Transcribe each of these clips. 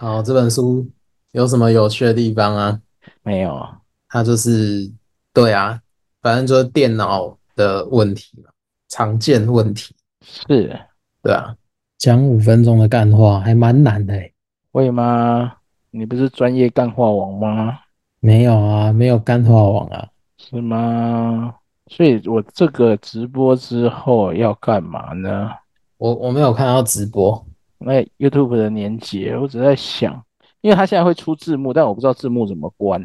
好，这本书有什么有趣的地方啊？没有，它就是对啊，反正就是电脑的问题嘛，常见问题。是，对啊，讲五分钟的干话还蛮难的欸。会吗？你不是专业干话王吗？没有啊，没有干话王啊。是吗？所以我这个直播之后要干嘛呢？我我没有看到直播，那 YouTube 的连接，我只在想，因为他现在会出字幕，但我不知道字幕怎么关。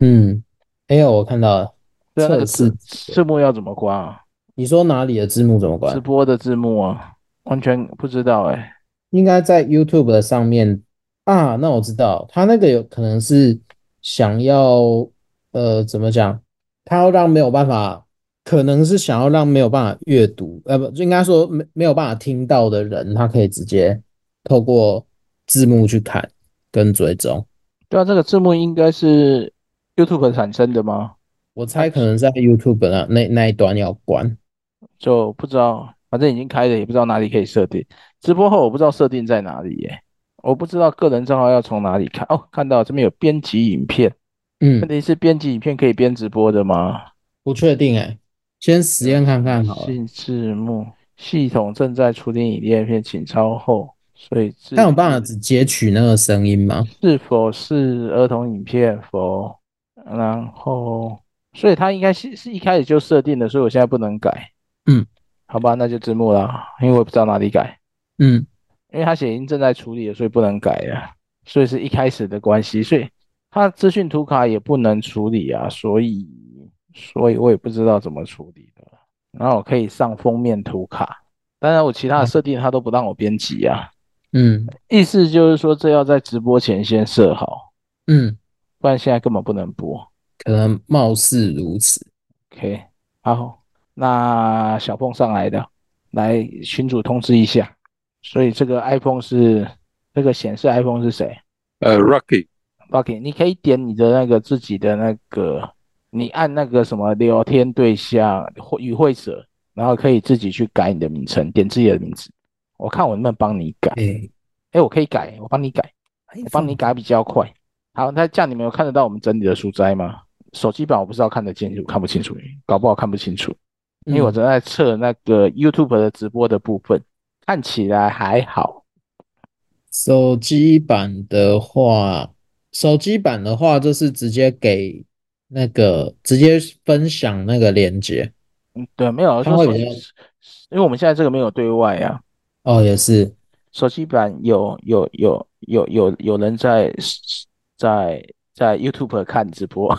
嗯，哎呦，我看到了，对啊，那个字字幕要怎么关啊？你说哪里的字幕怎么关？直播的字幕啊，完全不知道哎、欸。应该在 YouTube 的上面啊，那我知道，他那个有可能是想要呃，怎么讲？他要让没有办法，可能是想要让没有办法阅读，呃，不，应该说没没有办法听到的人，他可以直接透过字幕去看跟追踪。对啊，这个字幕应该是 YouTube 产生的吗？我猜可能在 YouTube 那那那一端要关，就不知道，反正已经开了，也不知道哪里可以设定。直播后我不知道设定在哪里耶，我不知道个人账号要从哪里看。哦，看到这边有编辑影片。嗯，问题是编辑影片可以编直播的吗？不确定哎、欸，先实验看看好了。进字幕，系统正在处理影片，请稍后。所以，他有办法只截取那个声音吗？是否是儿童影片？否。然后，所以它应该是是一开始就设定的，所以我现在不能改。嗯，好吧，那就字幕啦，因为我不知道哪里改。嗯，因为它写已经正在处理了，所以不能改呀。所以是一开始的关系，所以。它资讯图卡也不能处理啊，所以，所以我也不知道怎么处理的。然后我可以上封面图卡，当然我其他的设定它都不让我编辑啊。嗯，意思就是说这要在直播前先设好，嗯，不然现在根本不能播。可能貌似如此。OK，好，那小凤上来的，来群主通知一下。所以这个 iPhone 是这个显示 iPhone 是谁？呃，Rocky，Rocky，你可以点你的那个自己的那个，你按那个什么聊天对象或与会者，然后可以自己去改你的名称，点自己的名字。我看我能不能帮你改？哎、欸欸，我可以改，我帮你改，我帮你改比较快。好，那这样你们有看得到我们整理的书摘吗？手机版我不知道看得清楚，看不清楚，搞不好看不清楚，因为我正在测那个 YouTube 的直播的部分，看起来还好。手机版的话。手机版的话，就是直接给那个直接分享那个链接。嗯，对，没有，它会，因为我们现在这个没有对外呀。哦，也是。手机版有有有有有有人在在在 YouTube 看直播。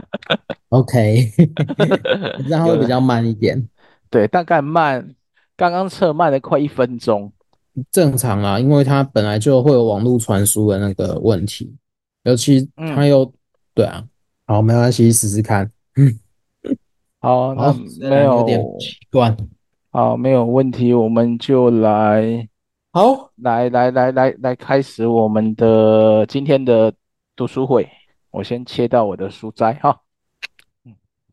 OK，这样会比较慢一点。对，大概慢，刚刚测慢了快一分钟。正常啊，因为它本来就会有网络传输的那个问题。尤其它又、嗯、对啊，好，没关系，试试看。嗯，好，那没有，有点习惯。好，没有问题，我们就来，好，来来来来来开始我们的今天的读书会。我先切到我的书斋哈。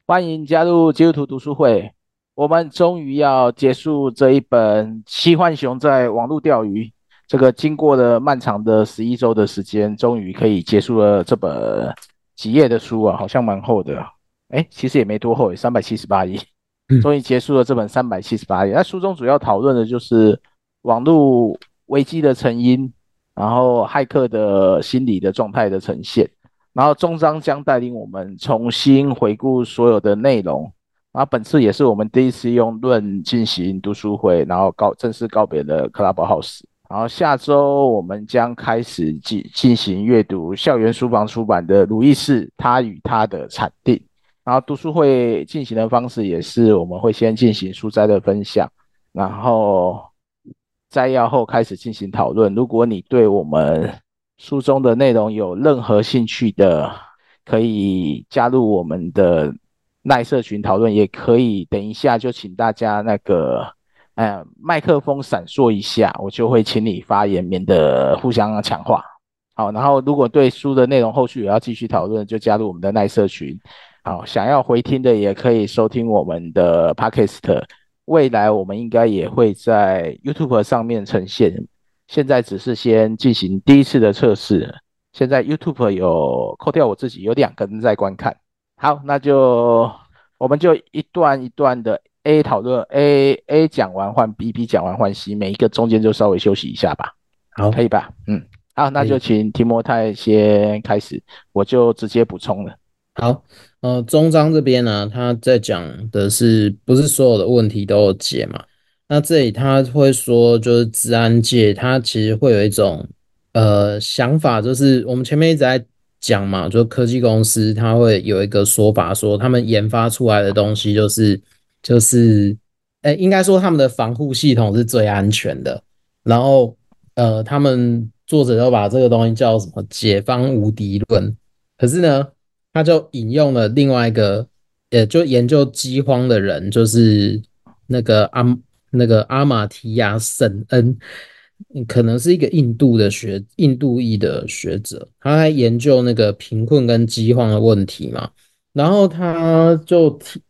欢迎加入基督徒读书会。我们终于要结束这一本《奇幻熊在网络钓鱼》。这个经过了漫长的十一周的时间，终于可以结束了这本几页的书啊，好像蛮厚的。哎，其实也没多厚，三百七十八页，终于结束了这本三百七十八页。那书中主要讨论的就是网络危机的成因，然后骇客的心理的状态的呈现，然后终章将带领我们重新回顾所有的内容。然后本次也是我们第一次用论进行读书会，然后告正式告别了 Clubhouse。然后下周我们将开始进进行阅读校园书房出版的《鲁易士他与他的产定》。然后读书会进行的方式也是我们会先进行书斋的分享，然后摘要后开始进行讨论。如果你对我们书中的内容有任何兴趣的，可以加入我们的耐社群讨论，也可以等一下就请大家那个。哎，麦克风闪烁一下，我就会请你发言，免得互相强化。好，然后如果对书的内容后续也要继续讨论，就加入我们的耐社群。好，想要回听的也可以收听我们的 Podcast。未来我们应该也会在 YouTube 上面呈现。现在只是先进行第一次的测试。现在 YouTube 有扣掉我自己，有两个人在观看。好，那就我们就一段一段的 A 讨论，A A 讲完换 B，B 讲完换 C，每一个中间就稍微休息一下吧。好，可以吧？嗯，好，那就请提摩太先开始，我就直接补充了。好，呃，中章这边呢、他在讲的是不是所有的问题都有解嘛？那这里他会说，就是治安界，他其实会有一种呃想法，就是我们前面一直在讲嘛，就科技公司他会有一个说法，说他们研发出来的东西就是就是，哎、应该说他们的防护系统是最安全的。然后呃，他们作者都把这个东西叫什么“解方无敌论”，可是呢，他就引用了另外一个，呃，就研究饥荒的人，就是那个阿。那个阿马提亚·沈恩，可能是一个印度的学，印度裔的学者，他在研究那个贫困跟饥荒的问题嘛。然后他就提，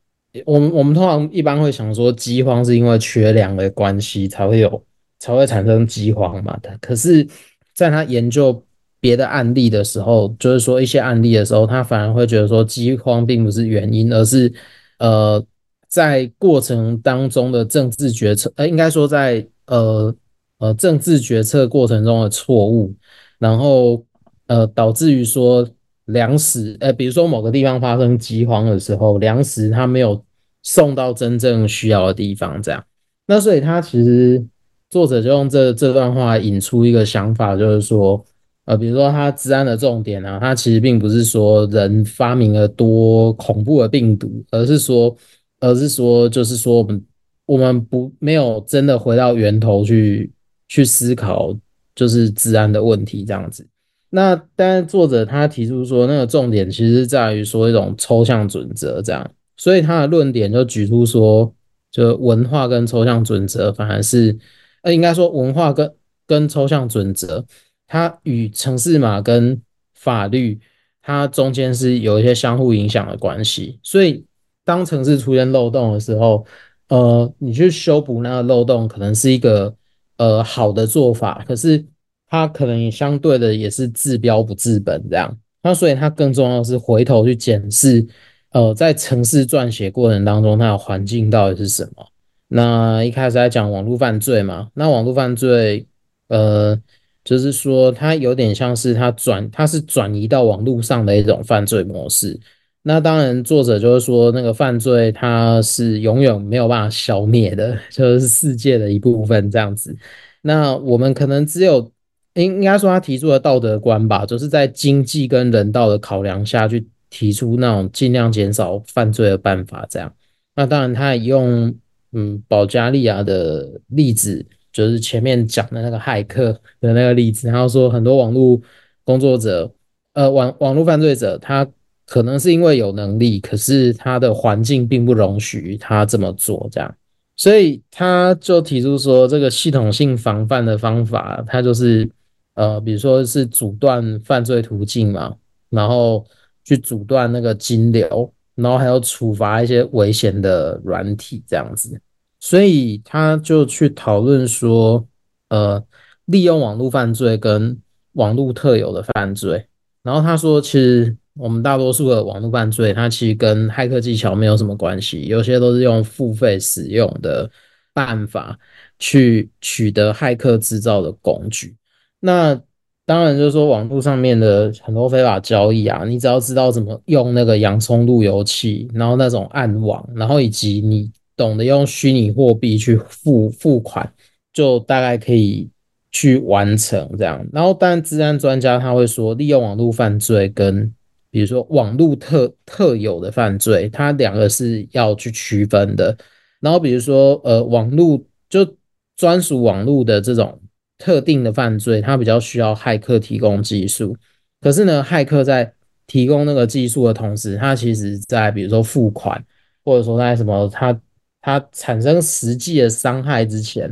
我们我们通常一般会想说，饥荒是因为缺粮的关系才会有，才会产生饥荒嘛。可是，在他研究别的案例的时候，就是说一些案例的时候，他反而会觉得说，饥荒并不是原因，而是呃。在过程当中的政治决策，呃，应该说在呃呃政治决策过程中的错误，然后呃导致于说粮食，呃，比如说某个地方发生饥荒的时候，粮食它没有送到真正需要的地方，这样。那所以他其实作者就用这这段话引出一个想法，就是说，呃，比如说他治安的重点啊，他其实并不是说人发明了多恐怖的病毒，而是说。而是说，就是说，我们我们不没有真的回到源头去去思考，就是治安的问题这样子。那当然，作者他提出说，那个重点其实在于说一种抽象准则这样。所以他的论点就举出说，就文化跟抽象准则反而是，呃，应该说文化跟跟抽象准则，它与城市码跟法律，它中间是有一些相互影响的关系，所以。当城市出现漏洞的时候，呃，你去修补那个漏洞，可能是一个呃好的做法，可是它可能也相对的也是治标不治本这样。那所以它更重要的是回头去检视，呃，在城市撰写过程当中，它的环境到底是什么。那一开始在讲网络犯罪嘛，那网络犯罪，呃，就是说它有点像是它转，它是转移到网络上的一种犯罪模式。那当然，作者就是说，那个犯罪它是永远没有办法消灭的，就是世界的一部分这样子。那我们可能只有应应该说，他提出的道德观吧，就是在经济跟人道的考量下去提出那种尽量减少犯罪的办法。这样，那当然他也用嗯保加利亚的例子，就是前面讲的那个骇客的那个例子，然后说很多网络工作者，呃网网络犯罪者他。可能是因为有能力，可是他的环境并不容许他这么做，这样，所以他就提出说，这个系统性防范的方法，他就是呃，比如说是阻断犯罪途径嘛，然后去阻断那个金流，然后还有处罚一些危险的软体这样子，所以他就去讨论说，呃，利用网络犯罪跟网络特有的犯罪，然后他说其实。我们大多数的网络犯罪，它其实跟骇客技巧没有什么关系，有些都是用付费使用的办法去取得骇客制造的工具。那当然就是说，网络上面的很多非法交易啊，你只要知道怎么用那个洋葱路由器，然后那种暗网，然后以及你懂得用虚拟货币去付付款，就大概可以去完成这样。然后，当然，资安专家他会说，利用网络犯罪跟比如说网络特特有的犯罪，它两个是要去区分的。然后比如说呃网络就专属网络的这种特定的犯罪，它比较需要骇客提供技术。可是呢，骇客在提供那个技术的同时，他其实在比如说付款，或者说在什么他他产生实际的伤害之前，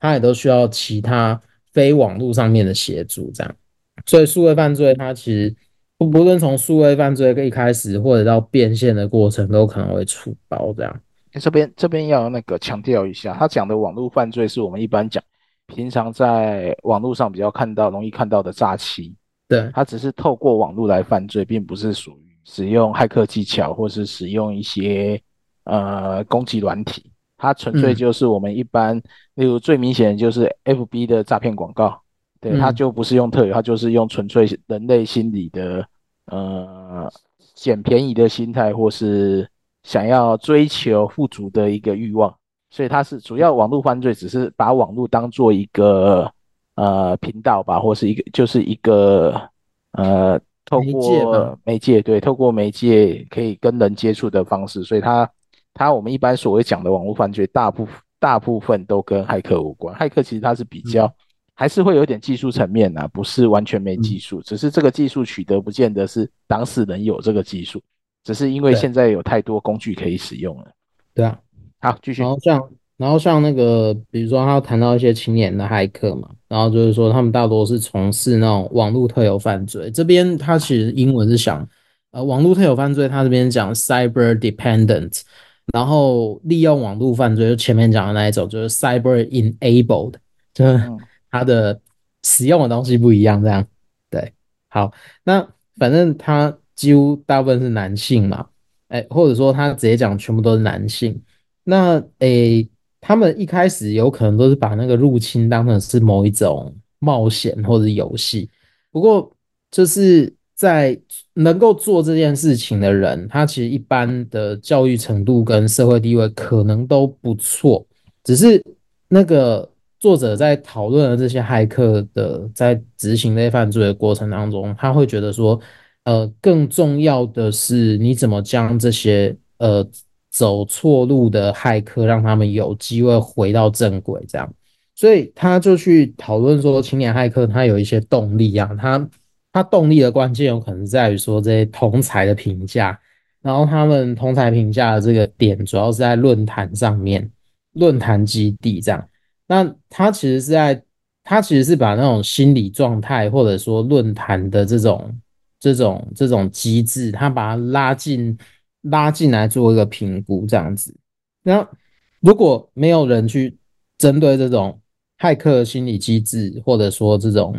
它也都需要其他非网络上面的协助。这样，所以数位犯罪它其实。不不论从数位犯罪一开始，或者到变现的过程，都可能会出包这样。这边这边要那个强调一下，他讲的网络犯罪是我们一般讲平常在网络上比较看到、容易看到的诈欺。对，他只是透过网络来犯罪，并不是属于使用骇客技巧，或是使用一些呃攻击软体。它纯粹就是我们一般，嗯、例如最明显的就是 FB 的诈骗广告，对，它就不是用特有，它就是用纯粹人类心理的呃捡便宜的心态，或是想要追求富足的一个欲望。所以它是主要网络犯罪，只是把网络当做一个呃频道吧，或是一个就是一个呃透过媒介，对，透过媒介可以跟人接触的方式，所以它它我们一般所谓讲的网络犯罪，大部大部分都跟骇客无关。骇客其实它是比较还是会有点技术层面呐，不是完全没技术，只是这个技术取得不见得是当事人有这个技术，只是因为现在有太多工具可以使用了。对啊。好，继续。然后像，然后像那个，比如说他谈到一些青年的骇客嘛，然后就是说他们大多是从事那种网络特有犯罪。这边他其实英文是想，呃，网络特有犯罪，他这边讲 cyber dependent，然后利用网络犯罪，就前面讲的那一种，就是 cyber enabled，就是他的使用的东西不一样，这样。对，好，那反正他几乎大部分是男性嘛，哎，或者说他直接讲全部都是男性。那诶、他们一开始有可能都是把那个入侵当成是某一种冒险或者游戏。不过，就是在能够做这件事情的人，他其实一般的教育程度跟社会地位可能都不错。只是那个作者在讨论了这些骇客的在执行这些犯罪的过程当中，他会觉得说，呃，更重要的是你怎么将这些呃。走错路的骇客，让他们有机会回到正轨，这样，所以他就去讨论说，青年骇客他有一些动力啊，他他动力的关键有可能在于说这些同才的评价，然后他们同才评价的这个点主要是在论坛上面，论坛基地这样，那他其实是在他其实是把那种心理状态或者说论坛的这种这种这种机制，他把它拉进。拉进来做一个评估，这样子。那如果没有人去针对这种骇客心理机制，或者说这种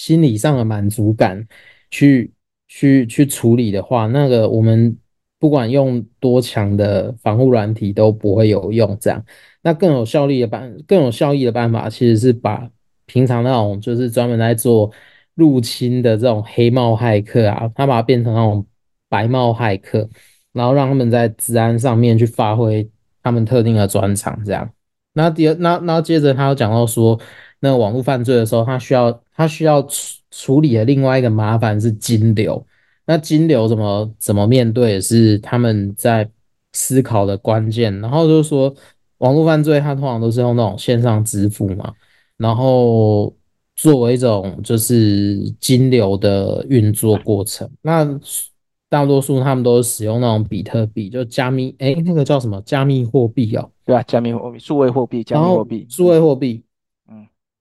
心理上的满足感去去去处理的话，那个我们不管用多强的防护软体都不会有用。这样，那更有效率的办更有效益的办法，其实是把平常那种就是专门在做入侵的这种黑帽骇客啊，他把它变成那种白帽骇客。然后让他们在治安上面去发挥他们特定的专长，这样。那第二，那那接着他又讲到说，那个网络犯罪的时候，他需要他需要处处理的另外一个麻烦是金流。那金流怎么怎么面对，也是他们在思考的关键。然后就是说，网络犯罪它通常都是用那种线上支付嘛，然后作为一种就是金流的运作过程。那大多数他们都是使用那种比特币，就加密，哎，那个叫什么？加密货币哦，对啊，加密货币、数位货币、加密货币、数位货币，嗯，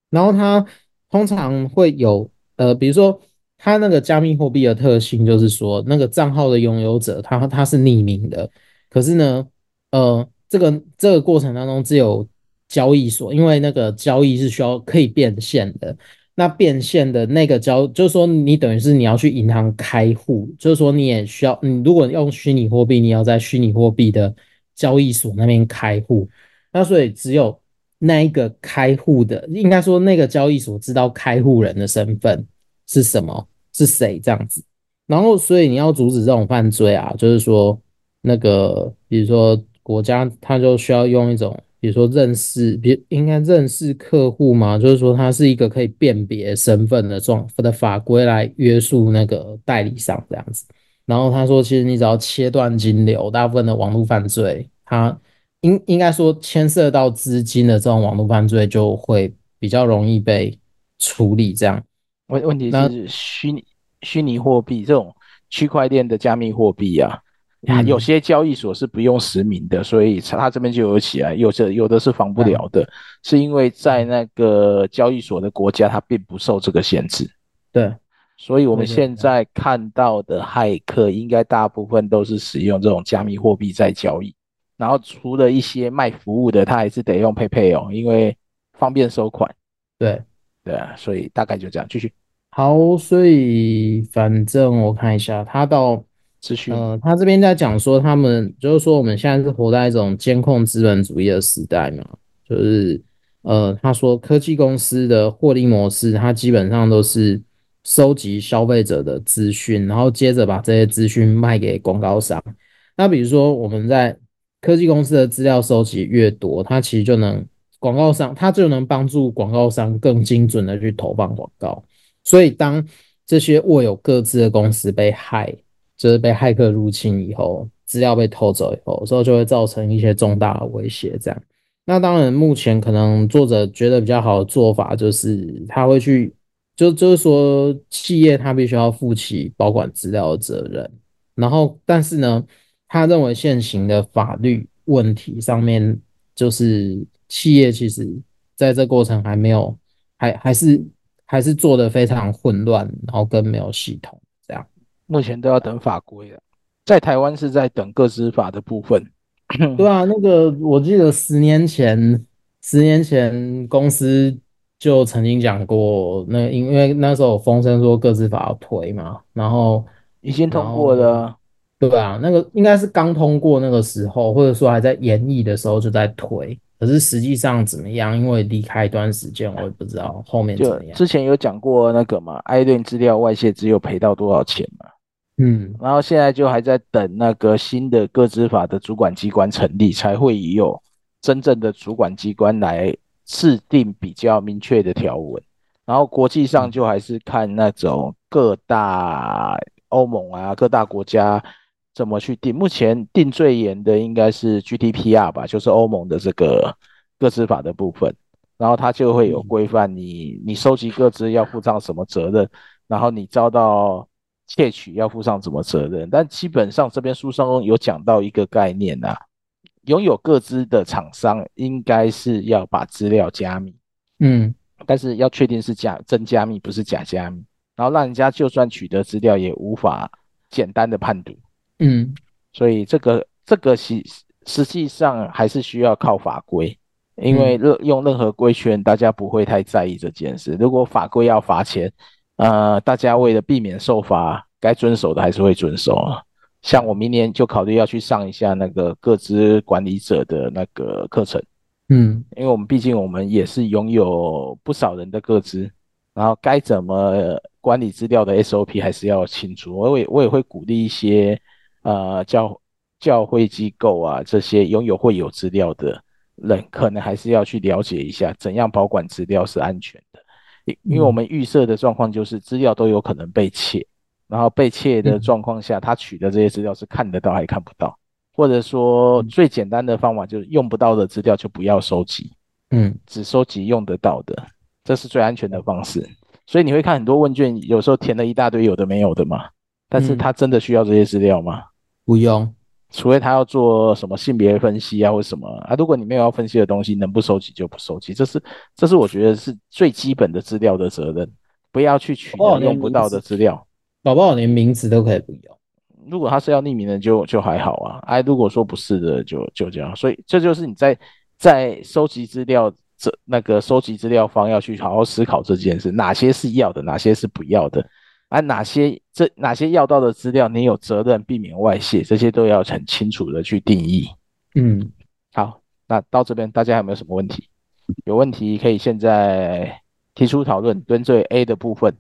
然后它通常会有，呃，比如说它那个加密货币的特性就是说，那个账号的拥有者他他是匿名的，可是呢，呃，这个这个过程当中只有交易所，因为那个交易是需要可以变现的。那变现的那个交，就是说你等于是你要去银行开户，就是说你也需要，你如果用虚拟货币，你要在虚拟货币的交易所那边开户。那所以只有那一个开户的，应该说那个交易所知道开户人的身份是什么，是谁这样子。然后所以你要阻止这种犯罪啊，就是说那个比如说国家，他就需要用一种。比如说认识，比应该认识客户嘛，就是说它是一个可以辨别身份的状的法规来约束那个代理商这样子。然后他说，其实你只要切断金流，大部分的网络犯罪，它应应该说牵涉到资金的这种网络犯罪就会比较容易被处理。这样问问题是虚拟虚拟货币这种区块链的加密货币啊。有些交易所是不用实名的，所以他这边就有起来。有的有的是防不了的，是因为在那个交易所的国家，它并不受这个限制。对，所以我们现在看到的骇客，应该大部分都是使用这种加密货币在交易。然后除了一些卖服务的，他还是得用 PayPay 哦，因为方便收款。对对啊，所以大概就这样，继续。好，所以反正我看一下，他到持续，呃，他这边在讲说，他们就是说我们现在是活在一种监控资本主义的时代嘛，就是呃，他说科技公司的获利模式，它基本上都是收集消费者的资讯，然后接着把这些资讯卖给广告商。那比如说我们在科技公司的资料收集越多，它其实就能广告商，它就能帮助广告商更精准的去投放广告。所以，当这些握有各自的公司被害，就是被骇客入侵以后，资料被偷走以后，之后就会造成一些重大的威胁。这样，那当然，目前可能作者觉得比较好的做法就是，他会去，就就是说，企业他必须要负起保管资料的责任。然后，但是呢，他认为现行的法律问题上面，就是企业其实在这过程还没有，还还是。还是做的非常混乱，然后跟没有系统这样。目前都要等法规了，在台湾是在等个资法的部分。对啊，那个我记得十年前，十年前公司就曾经讲过，那因为那时候有风声说个资法要推嘛，然后已经通过了。对啊，那个应该是刚通过那个时候，或者说还在研议的时候就在推。可是实际上怎么样？因为离开一段时间，我也不知道后面怎么样。之前有讲过那个嘛，艾顿资料外泄只有赔到多少钱嘛？嗯，然后现在就还在等那个新的个资法的主管机关成立，才会有真正的主管机关来制定比较明确的条文。然后国际上就还是看那种各大欧盟啊，各大国家。怎么去定？目前定最严的应该是 GDPR 吧，就是欧盟的这个个资法的部分，然后它就会有规范你，你收集个资要负上什么责任，然后你遭到窃取要负上什么责任。但基本上这边书上有讲到一个概念啊，拥有个资的厂商应该是要把资料加密，嗯，但是要确定是假真加密，不是假加密，然后让人家就算取得资料也无法简单的判读。嗯，所以这个这个实实际上还是需要靠法规，因为任用任何规劝，大家不会太在意这件事。如果法规要罚钱，呃，大家为了避免受罚，该遵守的还是会遵守啊。像我明年就考虑要去上一下那个各资管理者的那个课程，嗯，因为我们毕竟我们也是拥有不少人的个资，然后该怎么管理资料的 SOP 还是要清楚。我也我也会鼓励一些。呃，教教会机构啊，这些拥有会有资料的人，可能还是要去了解一下，怎样保管资料是安全的。因因为我们预设的状况就是资料都有可能被窃，然后被窃的状况下，他取的这些资料是看得到还看不到，或者说最简单的方法就是用不到的资料就不要收集，嗯，只收集用得到的，这是最安全的方式。所以你会看很多问卷，有时候填了一大堆有的没有的嘛。但是他真的需要这些资料吗？不用，除非他要做什么性别分析啊，或什么啊。如果你没有要分析的东西，能不收集就不收集。这是，这是我觉得是最基本的资料的责任，不要去取得用不到的资料。宝宝连名字都可以不用。如果他是要匿名的就，就就还好啊。哎，如果说不是的就，就就这样。所以这就是你在在收集资料这那个收集资料方要去好好思考这件事，哪些是要的，哪些是不要的。啊，哪些这哪些要到的资料，你有责任避免外泄，这些都要很清楚的去定义。嗯，好，那到这边大家有没有什么问题？有问题可以现在提出讨论，针对 A 的部分。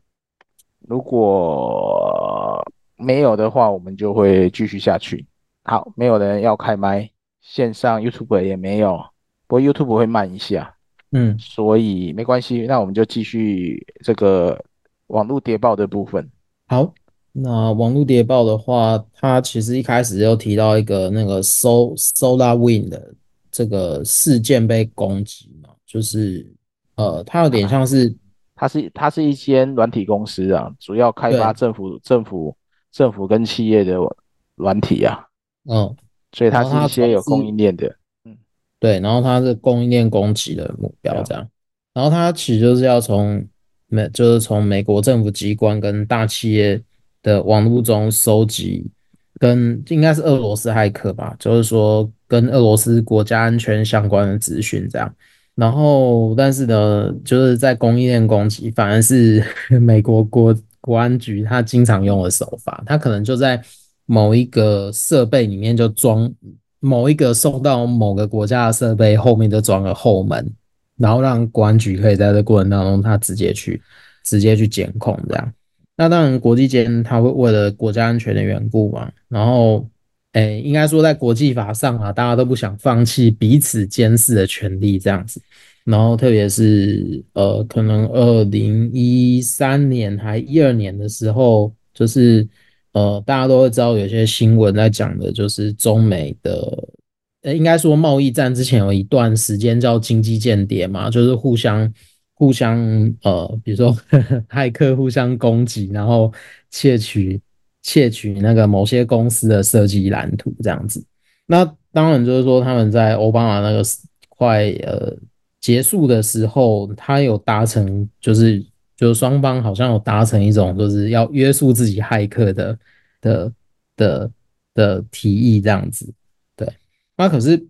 如果没有的话，我们就会继续下去。好，没有人要开麦，线上 YouTube 也没有，不过 YouTube 会慢一下。嗯，所以没关系，那我们就继续这个。网络谍报的部分，好，那网络谍报的话，它其实一开始就提到一个那个 So SolarWinds 的这个事件被攻击嘛，就是呃，它有点像是，它是它是一间软体公司啊，主要开发政府政府政府跟企业的软体啊，嗯，所以它是一些有供应链的，嗯，对，然后它是供应链攻击的目标这样，然后它其实就是要从。美就是从美国政府机关跟大企业的网络中收集，跟应该是俄罗斯骇客吧，就是说跟俄罗斯国家安全相关的资讯这样。然后，但是呢，就是在供应链攻击，反而是 美国国国安局他经常用的手法，他可能就在某一个设备里面就装某一个送到某个国家的设备后面就装了后门，然后让公安局可以在这过程当中他直接去直接去监控这样。那当然，国际间他会为了国家安全的缘故嘛，然后。诶、应该说在国际法上啊，大家都不想放弃彼此监视的权利这样子。然后特别是呃，可能二零一三年还一二年的时候，就是呃，大家都会知道有些新闻在讲的，就是中美的，呃、应该说贸易战之前有一段时间叫经济间谍嘛，就是互相互相呃，比如说 骇客互相攻击，然后窃取。窃取那个某些公司的设计蓝图这样子，那当然就是说他们在奥巴马那个快呃结束的时候，他有达成就是就是双方好像有达成一种就是要约束自己骇客的的的的提议这样子，那可是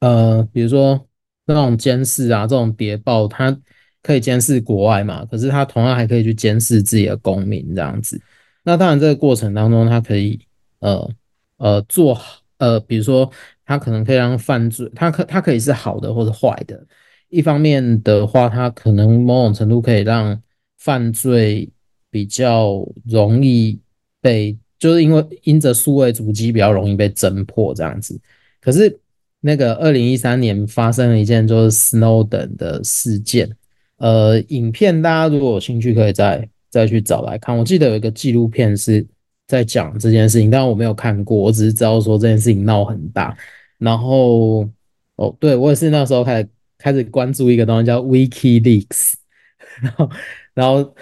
呃比如说那种监视啊这种谍报，它可以监视国外嘛，可是它同样还可以去监视自己的公民这样子。那当然，这个过程当中，它可以呃呃做好呃，比如说，它可能可以让犯罪，它可它可以是好的或者坏的。一方面的话，它可能某种程度可以让犯罪比较容易被，就是因为因着数位足迹比较容易被侦破这样子。可是那个二零一三年发生了一件就是 Snowden 的事件，呃，影片大家如果有兴趣可以在。再去找来看，我记得有一个纪录片是在讲这件事情，但我没有看过，我只是知道说这件事情闹很大。然后，哦，对，我也是那时候开始开始关注一个东西叫 WikiLeaks，然后，然后，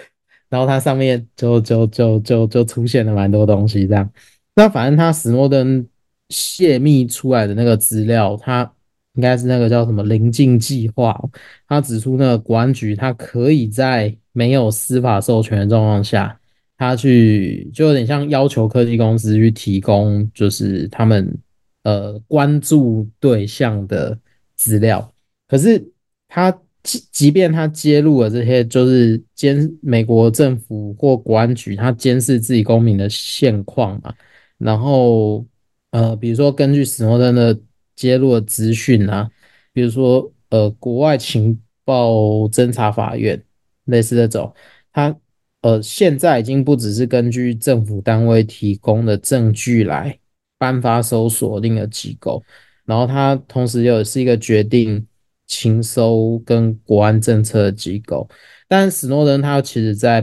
然后它上面就就就就就出现了蛮多东西这样。那反正他史诺登泄密出来的那个资料，他应该是那个叫什么临近计划，他指出那个国安局他可以在没有司法授权的状况下，他去就有点像要求科技公司去提供，就是他们呃关注对象的资料。可是他即即便他揭露了这些，就是监美国政府或国安局他监视自己公民的现况嘛。然后呃，比如说根据史诺登的揭露的资讯啊，比如说呃，国外情报侦查法院。类似这种，他呃现在已经不只是根据政府单位提供的证据来颁发搜索令的机构，然后他同时又是一个决定情搜跟国安政策的机构。但史诺登他其实在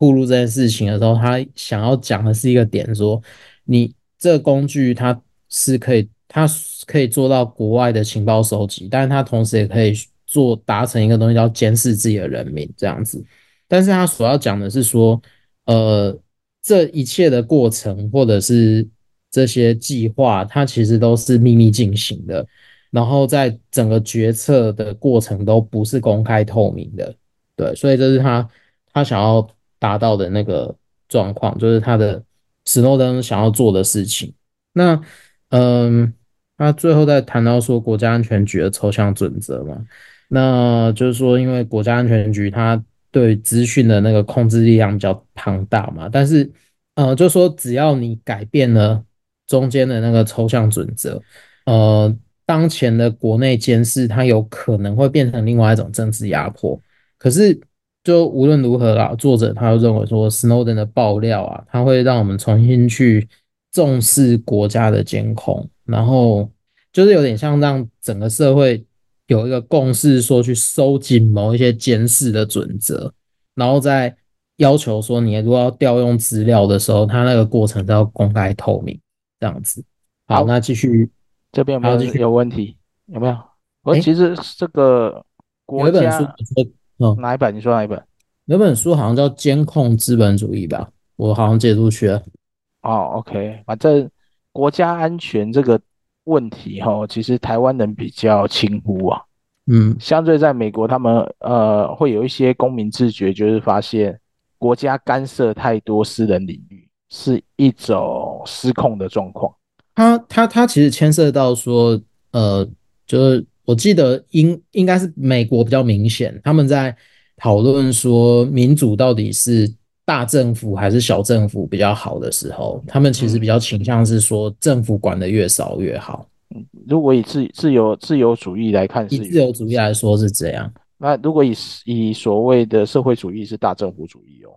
披露这件事情的时候，他想要讲的是一个点，说你这个工具它是可以，它可以做到国外的情报收集，但是它同时也可以。做达成一个东西叫监视自己的人民这样子，但是他所要讲的是说，呃，这一切的过程或者是这些计划，它其实都是秘密进行的，然后在整个决策的过程都不是公开透明的，对，所以这是他他想要达到的那个状况，就是他的史诺登想要做的事情。那，嗯，他最后再谈到说国家安全局的抽象准则嘛。那就是说，因为国家安全局它对资讯的那个控制力量比较庞大嘛，但是呃，就说只要你改变了中间的那个抽象准则，呃，当前的国内监视它有可能会变成另外一种政治压迫。可是就无论如何啦，作者他又认为说，Snowden 的爆料啊，它会让我们重新去重视国家的监控，然后就是有点像让整个社会。有一个共识，说去收紧某一些监视的准则，然后再要求说，你如果要调用资料的时候，它那个过程都要公开透明，这样子。好，好，那继续这边有没有有问题？有没有？我其实这个国家、欸、有一本书，嗯，哪一本？你说哪一本？有本书好像叫《监控资本主义》吧？我好像借出去了。哦，OK，反正国家安全这个。问题哈，其实台湾人比较轻忽啊，嗯，相对在美国，他们呃会有一些公民自觉，就是发现国家干涉太多私人领域是一种失控的状况。他他他其实牵涉到说，呃，就是我记得应应该是美国比较明显，他们在讨论说民主到底是大政府还是小政府比较好的时候，他们其实比较倾向是说政府管得越少越好。嗯，如果以自自由自由主义来看，以自由主义来说是这样。那如果以以所谓的社会主义是大政府主义哦，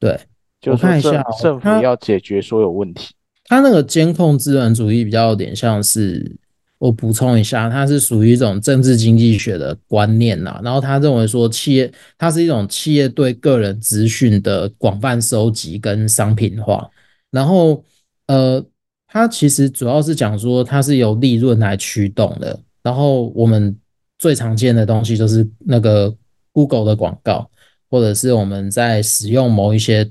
对，就看一下政府要解决所有问题。他那个监控资本主义比较有点像是，我补充一下，它是属于一种政治经济学的观念呐。然后他认为说，企业它是一种企业对个人资讯的广泛收集跟商品化。然后，呃，它其实主要是讲说，它是由利润来驱动的。然后我们最常见的东西就是那个 Google 的广告，或者是我们在使用某一些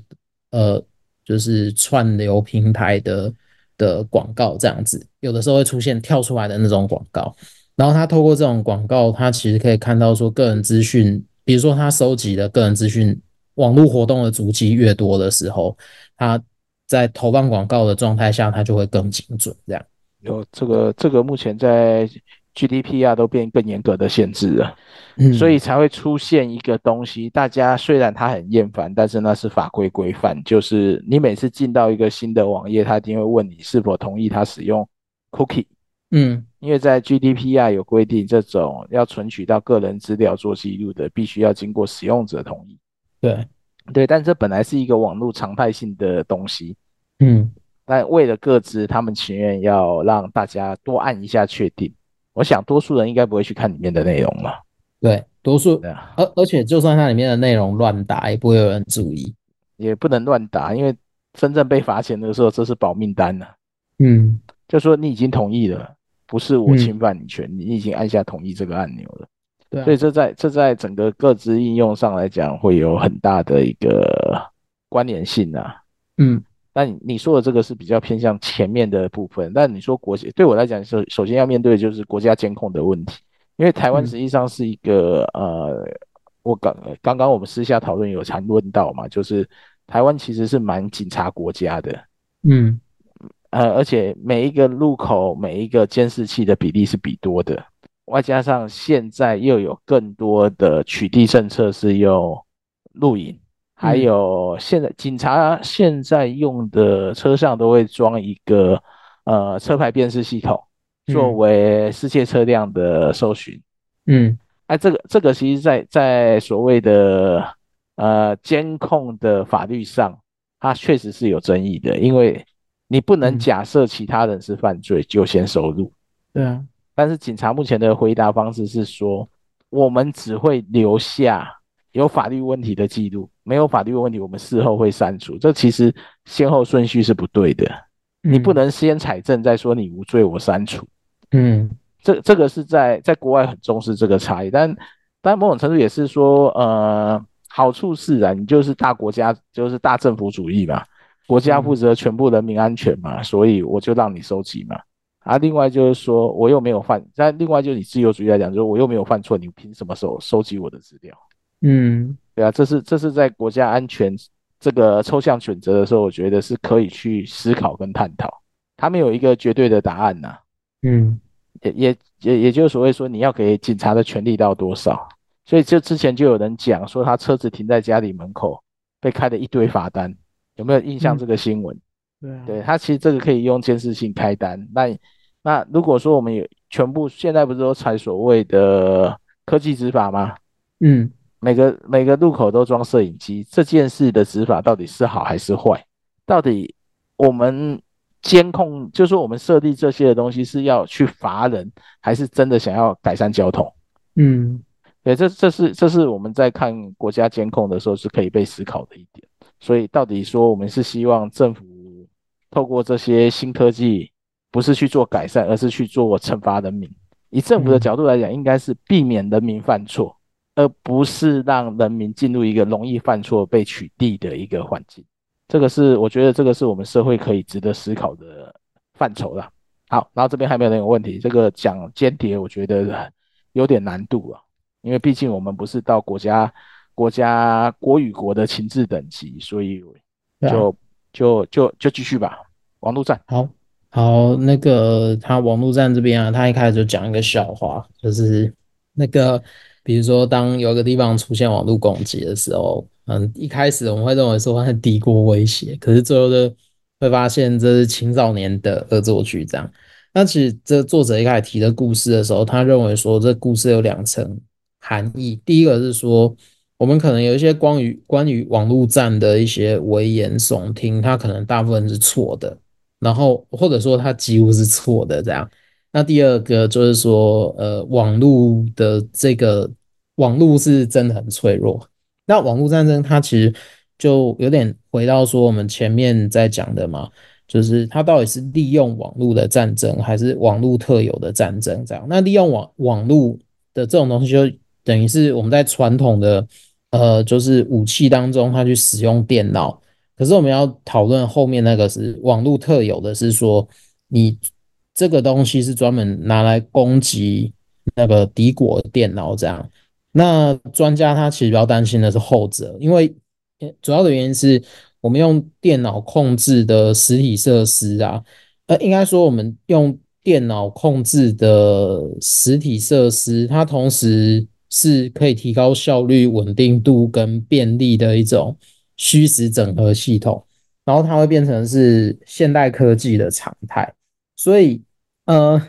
呃。就是串流平台的的广告这样子，有的时候会出现跳出来的那种广告，然后他透过这种广告，他其实可以看到说个人资讯，比如说他收集的个人资讯，网络活动的足迹越多的时候，他在投放广告的状态下，他就会更精准。这样有这个这个目前在。GDPR 都变更严格的限制了，嗯，所以才会出现一个东西。大家虽然它很厌烦，但是那是法规规范，就是你每次进到一个新的网页，它一定会问你是否同意它使用 Cookie。嗯，因为在 GDPR 有规定，这种要存取到个人资料做记录的，必须要经过使用者同意。对，对，但这本来是一个网络常态性的东西。嗯，但为了各自，他们情愿要让大家多按一下确定。我想多数人应该不会去看里面的内容了。对，多数，而而且就算它里面的内容乱打，也不会有人注意，也不能乱打，因为真正被罚钱的时候，这是保命单呢。嗯，就说你已经同意了，不是我侵犯你权，你已经按下同意这个按钮了。对，所以这在这在整个各自应用上来讲，会有很大的一个关联性啊。嗯。那你你说的这个是比较偏向前面的部分，但你说国际对我来讲，首首先要面对的就是国家监控的问题，因为台湾实际上是一个、嗯、呃，我刚刚刚我们私下讨论有谈论到嘛，就是台湾其实是蛮警察国家的，嗯，呃，而且每一个路口每一个监视器的比例是比多的，外加上现在又有更多的取缔政策是用录影。还有现在警察现在用的车上都会装一个呃车牌辨识系统，作为失窃车辆的搜寻。嗯，哎，这个这个其实在在所谓的呃监控的法律上，它确实是有争议的，因为你不能假设其他人是犯罪就先收录。对啊，但是警察目前的回答方式是说，我们只会留下。有法律问题的记录，没有法律问题，我们事后会删除。这其实先后顺序是不对的，你不能先采证再说你无罪，我删除。嗯，这这个是在在国外很重视这个差异，但但某种程度也是说，呃，好处是啊，你就是大国家，就是大政府主义嘛，国家负责全部人民安全嘛，所以我就让你收集嘛。啊，另外就是说我又没有犯，但另外就是以自由主义来讲，就是我又没有犯错，你凭什么收收集我的资料？嗯，对啊，这是这是在国家安全这个抽象选择的时候，我觉得是可以去思考跟探讨。他没有一个绝对的答案呐、啊。嗯，也也也也就是所谓说，你要给警察的权利到多少？所以就之前就有人讲说，他车子停在家里门口被开了一堆罚单，有没有印象这个新闻？嗯、对，对他其实这个可以用监视性开单。那那如果说我们有全部现在不是都采所谓的科技执法吗？嗯。每个每个路口都装摄影机，这件事的执法到底是好还是坏？到底我们监控，就是说我们设立这些的东西是要去罚人，还是真的想要改善交通？嗯，对，这这是这是我们在看国家监控的时候是可以被思考的一点。所以到底说我们是希望政府透过这些新科技，不是去做改善，而是去做惩罚人民？以政府的角度来讲，应该是避免人民犯错。而不是让人民进入一个容易犯错、被取缔的一个环境，这个是我觉得这个是我们社会可以值得思考的范畴了。好，然后这边还没有人有问题，这个讲间谍我觉得有点难度啊，因为毕竟我们不是到国家、国家国与国的情治等级，所以就就就就继续吧。网络站，好，好，那个他网络站这边啊，他一开始就讲一个笑话，就是那个比如说当有一个地方出现网络攻击的时候，嗯，一开始我们会认为说它是敌国威胁，可是最后的会发现这是青少年的恶作剧这样。那其实这作者一开始提的故事的时候，他认为说这故事有两层含义，第一个是说我们可能有一些关于关于网络战的一些危言耸听，它可能大部分是错的。然后或者说它几乎是错的这样。那第二个就是说，呃，网络的这个网络是真的很脆弱。那网络战争它其实就有点回到说我们前面在讲的嘛，就是它到底是利用网络的战争还是网络特有的战争这样。那利用网网络的这种东西，就等于是我们在传统的呃就是武器当中，它去使用电脑。可是我们要讨论后面那个是网络特有的，是说你这个东西是专门拿来攻击那个敌国电脑这样。那专家他其实比较担心的是后者，因为主要的原因是我们用电脑控制的实体设施啊，呃，应该说我们用电脑控制的实体设施，它同时是可以提高效率、稳定度跟便利的一种。虚实整合系统，然后它会变成是现代科技的常态。所以，呃，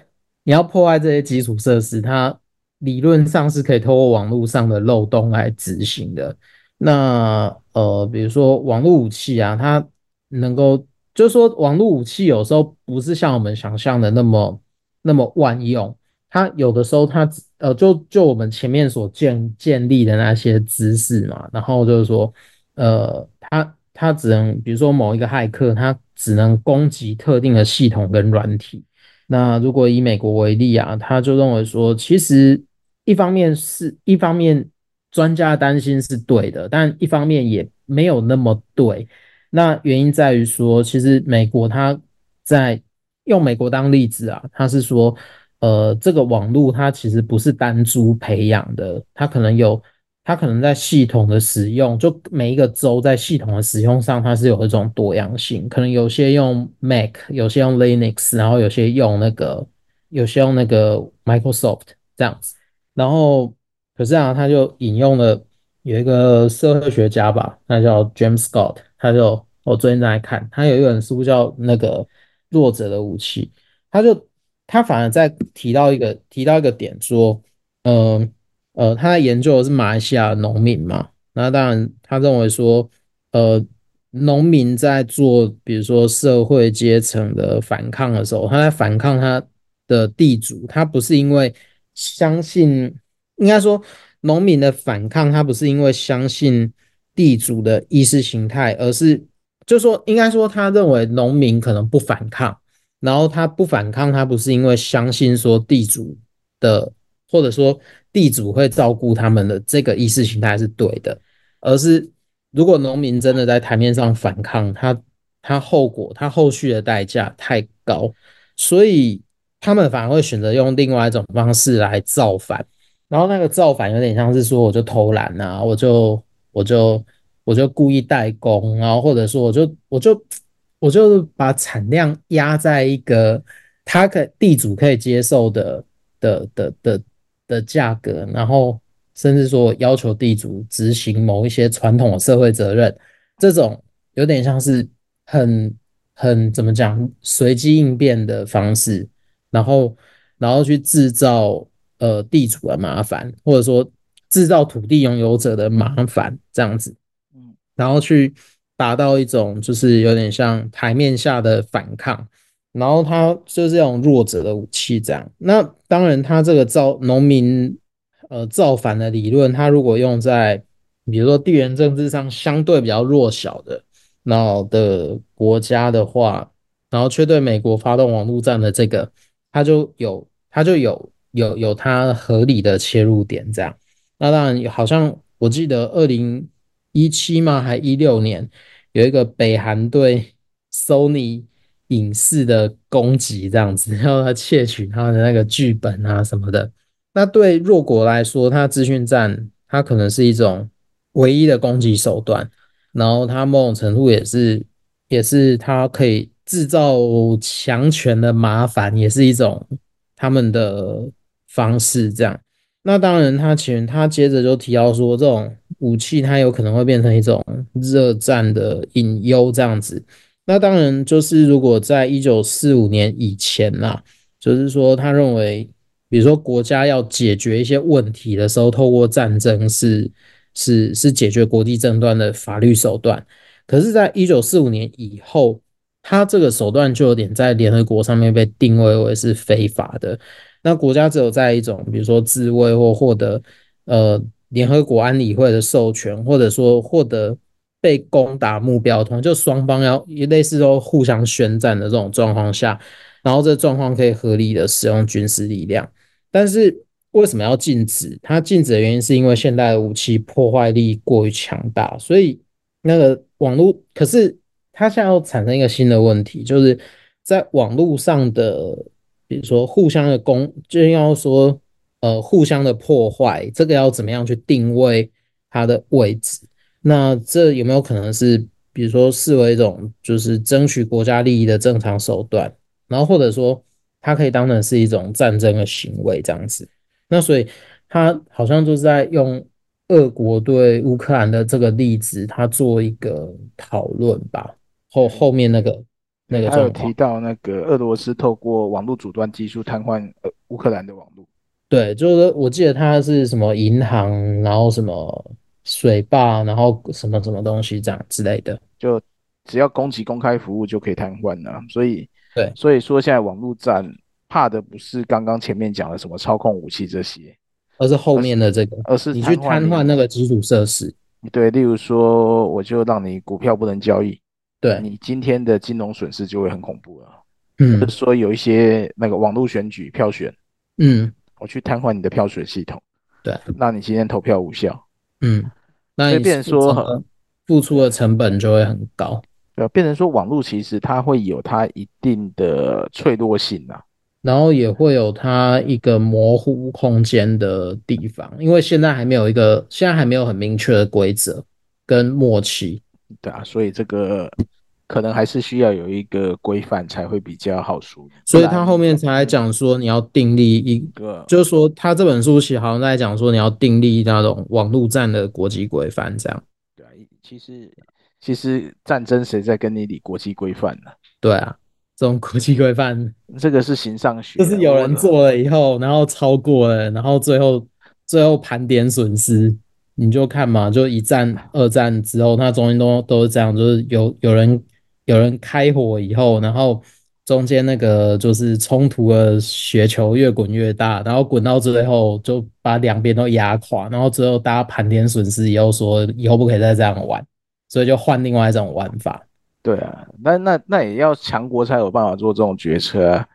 你要破坏这些基础设施，它理论上是可以透过网络上的漏洞来执行的。那，呃，比如说网络武器啊，它能够，就是说网络武器有时候不是像我们想象的那么那么万用。它有的时候它，它呃，就就我们前面所建建立的那些知识嘛，然后就是说。呃，它他只能，比如说某一个骇客，他只能攻击特定的系统跟软体。那如果以美国为例啊，他就认为说，其实一方面是一方面专家担心是对的，但一方面也没有那么对。那原因在于说，其实美国他在用美国当例子啊，他是说，呃，这个网络它其实不是单株培养的，它可能有。它可能在系统的使用，就每一个州在系统的使用上，它是有一种多样性。可能有些用 Mac，有些用 Linux，然后有些用那个，有些用那个 Microsoft 这样子。然后，可是啊，他就引用了有一个社会学家吧，他叫 James Scott，他就我最近在看，他有一本书叫那个弱者的武器，他就他反而在提到一个提到一个点说，嗯、呃，他研究的是马来西亚农民嘛，那当然他认为说，呃，农民在做比如说社会阶层的反抗的时候，他在反抗他的地主，他不是因为相信，应该说农民的反抗，他不是因为相信地主的意识形态，而是就说应该说他认为农民可能不反抗，然后他不反抗，他不是因为相信说地主的，或者说。地主会照顾他们的这个意识形态是对的，而是如果农民真的在台面上反抗，他他后果他后续的代价太高，所以他们反而会选择用另外一种方式来造反。然后那个造反有点像是说，我就偷懒啊，我就我就我就故意怠工，然后或者说我就我就我就把产量压在一个他可地主可以接受的的的的。的的价格，然后甚至说要求地主执行某一些传统的社会责任，这种有点像是很很怎么讲随机应变的方式，然后然后去制造呃地主的麻烦，或者说制造土地拥有者的麻烦这样子，嗯，然后去达到一种就是有点像台面下的反抗。然后他就是这种弱者的武器，这样。那当然，他这个造农民呃造反的理论，他如果用在比如说地缘政治上相对比较弱小的然后的国家的话，然后却对美国发动网络战的这个，他就有他就有有有他合理的切入点，这样。那当然，好像我记得二零一七吗？还一六年有一个北韩对 Sony。影视的攻击这样子，然后他窃取他的那个剧本啊什么的。那对弱国来说，他资讯战他可能是一种唯一的攻击手段。然后他某种程度也是也是他可以制造强权的麻烦，也是一种他们的方式。这样，那当然，他前他接着就提到说，这种武器它有可能会变成一种热战的隐忧，这样子。那当然，就是如果在一九四五年以前呐，就是说，他认为，比如说国家要解决一些问题的时候，透过战争是是是解决国际争端的法律手段。可是，在一九四五年以后，他这个手段就有点在联合国上面被定位为是非法的。那国家只有在一种，比如说自卫或获得呃联合国安理会的授权，或者说获得被攻打目标，同就双方要也类似说互相宣战的这种状况下，然后这状况可以合理的使用军事力量。但是为什么要禁止？它禁止的原因是因为现代的武器破坏力过于强大，所以那个。网络，可是它现在要产生一个新的问题，就是在网络上的，比如说互相的攻，就要说呃互相的破坏，这个要怎么样去定位它的位置？那这有没有可能是，比如说视为一种就是争取国家利益的正常手段，然后或者说它可以当成是一种战争的行为这样子？那所以他好像就是在用。俄国对乌克兰的这个例子，他做一个讨论吧。后后面那个那个，他有提到那个俄罗斯透过网络阻断技术瘫痪呃乌克兰的网络。对，就是我记得他是什么银行，然后什么水坝，然后什么什么东西这样之类的，就只要攻击公开服务就可以瘫痪了。所以对，所以说现在网络战怕的不是刚刚前面讲的什么操控武器这些。而是后面的这个，而是，你去瘫痪那个基础设施，对，例如说，我就让你股票不能交易，对，你今天的金融损失就会很恐怖了。嗯，就是说有一些那个网络选举票选，嗯，我去瘫痪你的票选系统，对，那你今天投票无效，嗯，那你变成说付出的成本就会很高，对，变成说网络其实它会有它一定的脆弱性啊。然后也会有它一个模糊空间的地方，因为现在还没有一个，现在还没有很明确的规则跟默契，对啊，所以这个可能还是需要有一个规范才会比较好说。所以他后面才讲说你要订立一个，就是说他这本书其实好像在讲说你要订立那种网络战的国际规范，这样。对啊，其实其实战争谁在跟你理国际规范呢？对啊。这种国际规范，这个是形上学，就是有人做了以后，然后超过了，然后最后最后盘点损失，你就看嘛，就一战、二战之后，它中间都都是这样，就是有有人有人开火以后，然后中间那个就是冲突的雪球越滚越大，然后滚到最后就把两边都压垮，然后最后大家盘点损失以后说以后不可以再这样玩，所以就换另外一种玩法。对啊，那那那也要强国才有办法做这种决策啊。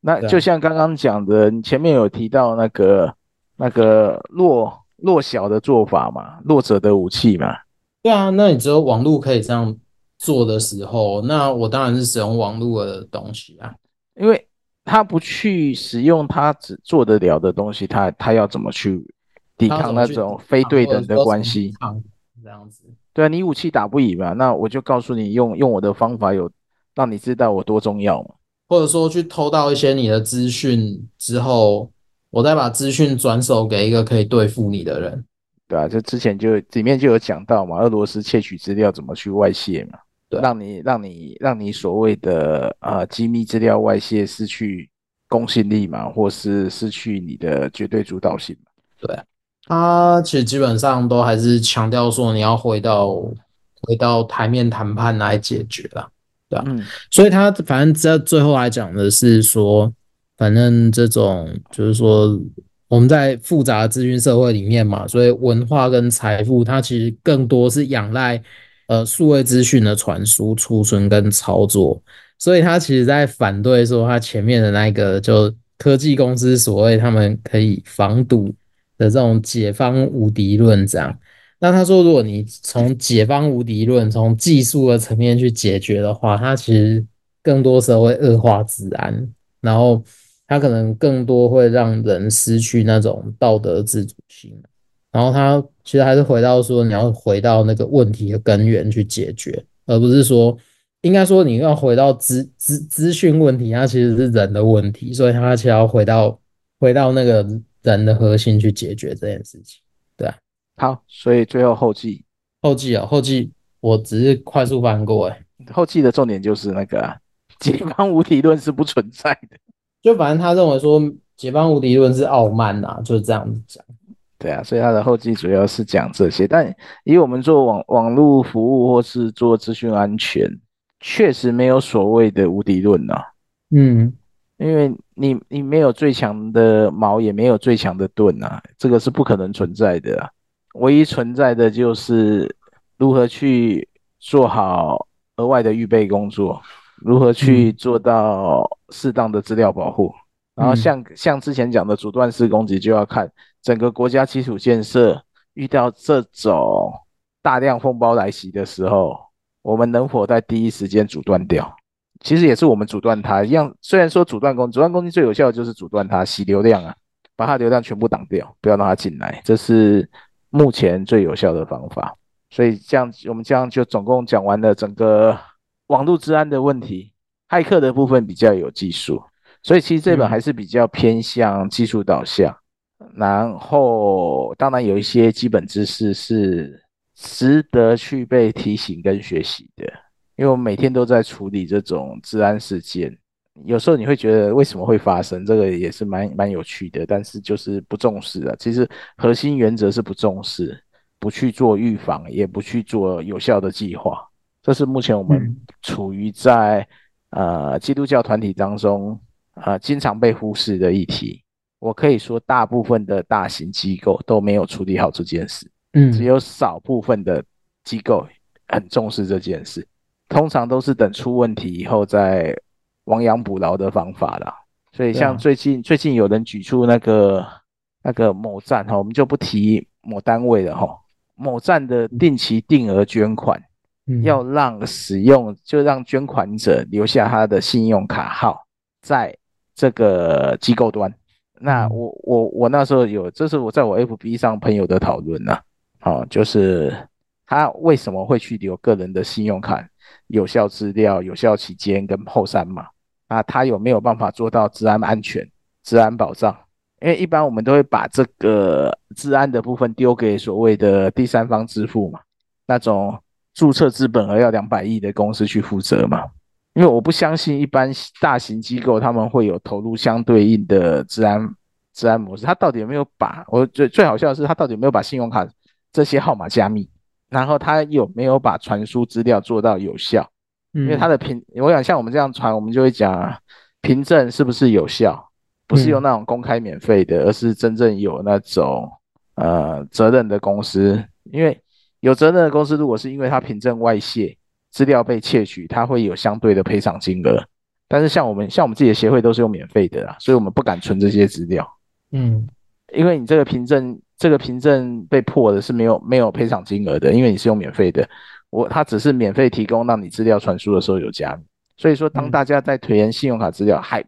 那就像刚刚讲的，你前面有提到那个那个弱弱小的做法嘛，弱者的武器嘛。对啊，那你只有网络可以这样做的时候，那我当然是使用网络的东西啊。因为他不去使用他只做得了的东西，他他要怎么去抵抗那种非对等的关系？这样子。对啊，你武器打不赢嘛，那我就告诉你用用我的方法，有让你知道我多重要嘛。或者说去偷到一些你的资讯之后，我再把资讯转手给一个可以对付你的人。对啊，这之前就里面就有讲到嘛，俄罗斯窃取资料怎么去外泄嘛，对，让你让你让你所谓的啊、呃、机密资料外泄失去公信力嘛，或是失去你的绝对主导性嘛。对啊。他其实基本上都还是强调说，你要回到回到台面谈判来解决啦，对吧？嗯，所以他反正在最后来讲的是说，反正这种就是说，我们在复杂的资讯社会里面嘛，所以文化跟财富，它其实更多是仰赖呃数位资讯的传输、储存跟操作，所以他其实在反对说他前面的那个就科技公司所谓他们可以防堵。的这种解方无敌论，这样，那他说，如果你从解方无敌论从技术的层面去解决的话，它其实更多时候会恶化治安，然后它可能更多会让人失去那种道德自主性，然后他其实还是回到说，你要回到那个问题的根源去解决，而不是说应该说你要回到资资资讯问题，它其实是人的问题，所以它其实要回到回到那个人的核心去解决这件事情。对啊，好，所以最后后记，后记啊，后记，我只是快速翻过，哎，后记的重点就是那个 解放无敌论是不存在的，就反正他认为说解放无敌论是傲慢呐，就是这样子讲。对啊，所以它的后记主要是讲这些，但以我们做网网络服务或是做资讯安全，确实没有所谓的无敌论呐。嗯，因为你你没有最强的矛，也没有最强的盾啊，这个是不可能存在的啊。唯一存在的就是如何去做好额外的预备工作，如何去做到适当的资料保护。然后像像之前讲的阻断式攻击，就要看整个国家基础建设遇到这种大量风暴来袭的时候，我们能否在第一时间阻断掉？其实也是我们阻断它一样。虽然说阻断攻阻断攻击最有效的就是阻断它，洗流量啊，把它流量全部挡掉，不要让它进来，这是目前最有效的方法。所以这样我们这样就总共讲完了整个网络治安的问题，骇客的部分比较有技术。所以其实这本还是比较偏向技术导向，嗯、然后当然有一些基本知识是值得去被提醒跟学习的，因为我们每天都在处理这种治安事件，有时候你会觉得为什么会发生，这个也是蛮蛮有趣的，但是就是不重视了。其实核心原则是不重视，不去做预防，也不去做有效的计划，这是目前我们处于在呃基督教团体当中。呃，经常被忽视的议题，我可以说，大部分的大型机构都没有处理好这件事，嗯，只有少部分的机构很重视这件事，通常都是等出问题以后再亡羊补牢的方法啦。所以，像最近最近有人举出那个那个某站哈，我们就不提某单位了哈，某站的定期定额捐款，要让使用就让捐款者留下他的信用卡号在。这个机构端，那我我我那时候有，这是我在我 FB 上朋友的讨论呐，啊，就是他为什么会去留个人的信用卡有效资料、有效期间跟后三码啊？他有没有办法做到治安安全、治安保障？因为一般我们都会把这个治安的部分丢给所谓的第三方支付嘛，那种注册资本额要两百亿的公司去负责嘛。因为我不相信一般大型机构他们会有投入相对应的治安治安模式，他到底有没有把？我最最好笑的是，他到底有没有把信用卡这些号码加密？然后他有没有把传输资料做到有效？因为他的凭，我想像我们这样传，我们就会讲凭证是不是有效？不是用那种公开免费的，而是真正有那种呃责任的公司。因为有责任的公司，如果是因为他凭证外泄。资料被窃取，它会有相对的赔偿金额。但是像我们像我们自己的协会都是用免费的啦，所以我们不敢存这些资料。嗯，因为你这个凭证，这个凭证被破的是没有没有赔偿金额的，因为你是用免费的。我它只是免费提供让你资料传输的时候有加密。所以说，当大家在推延信用卡资料，还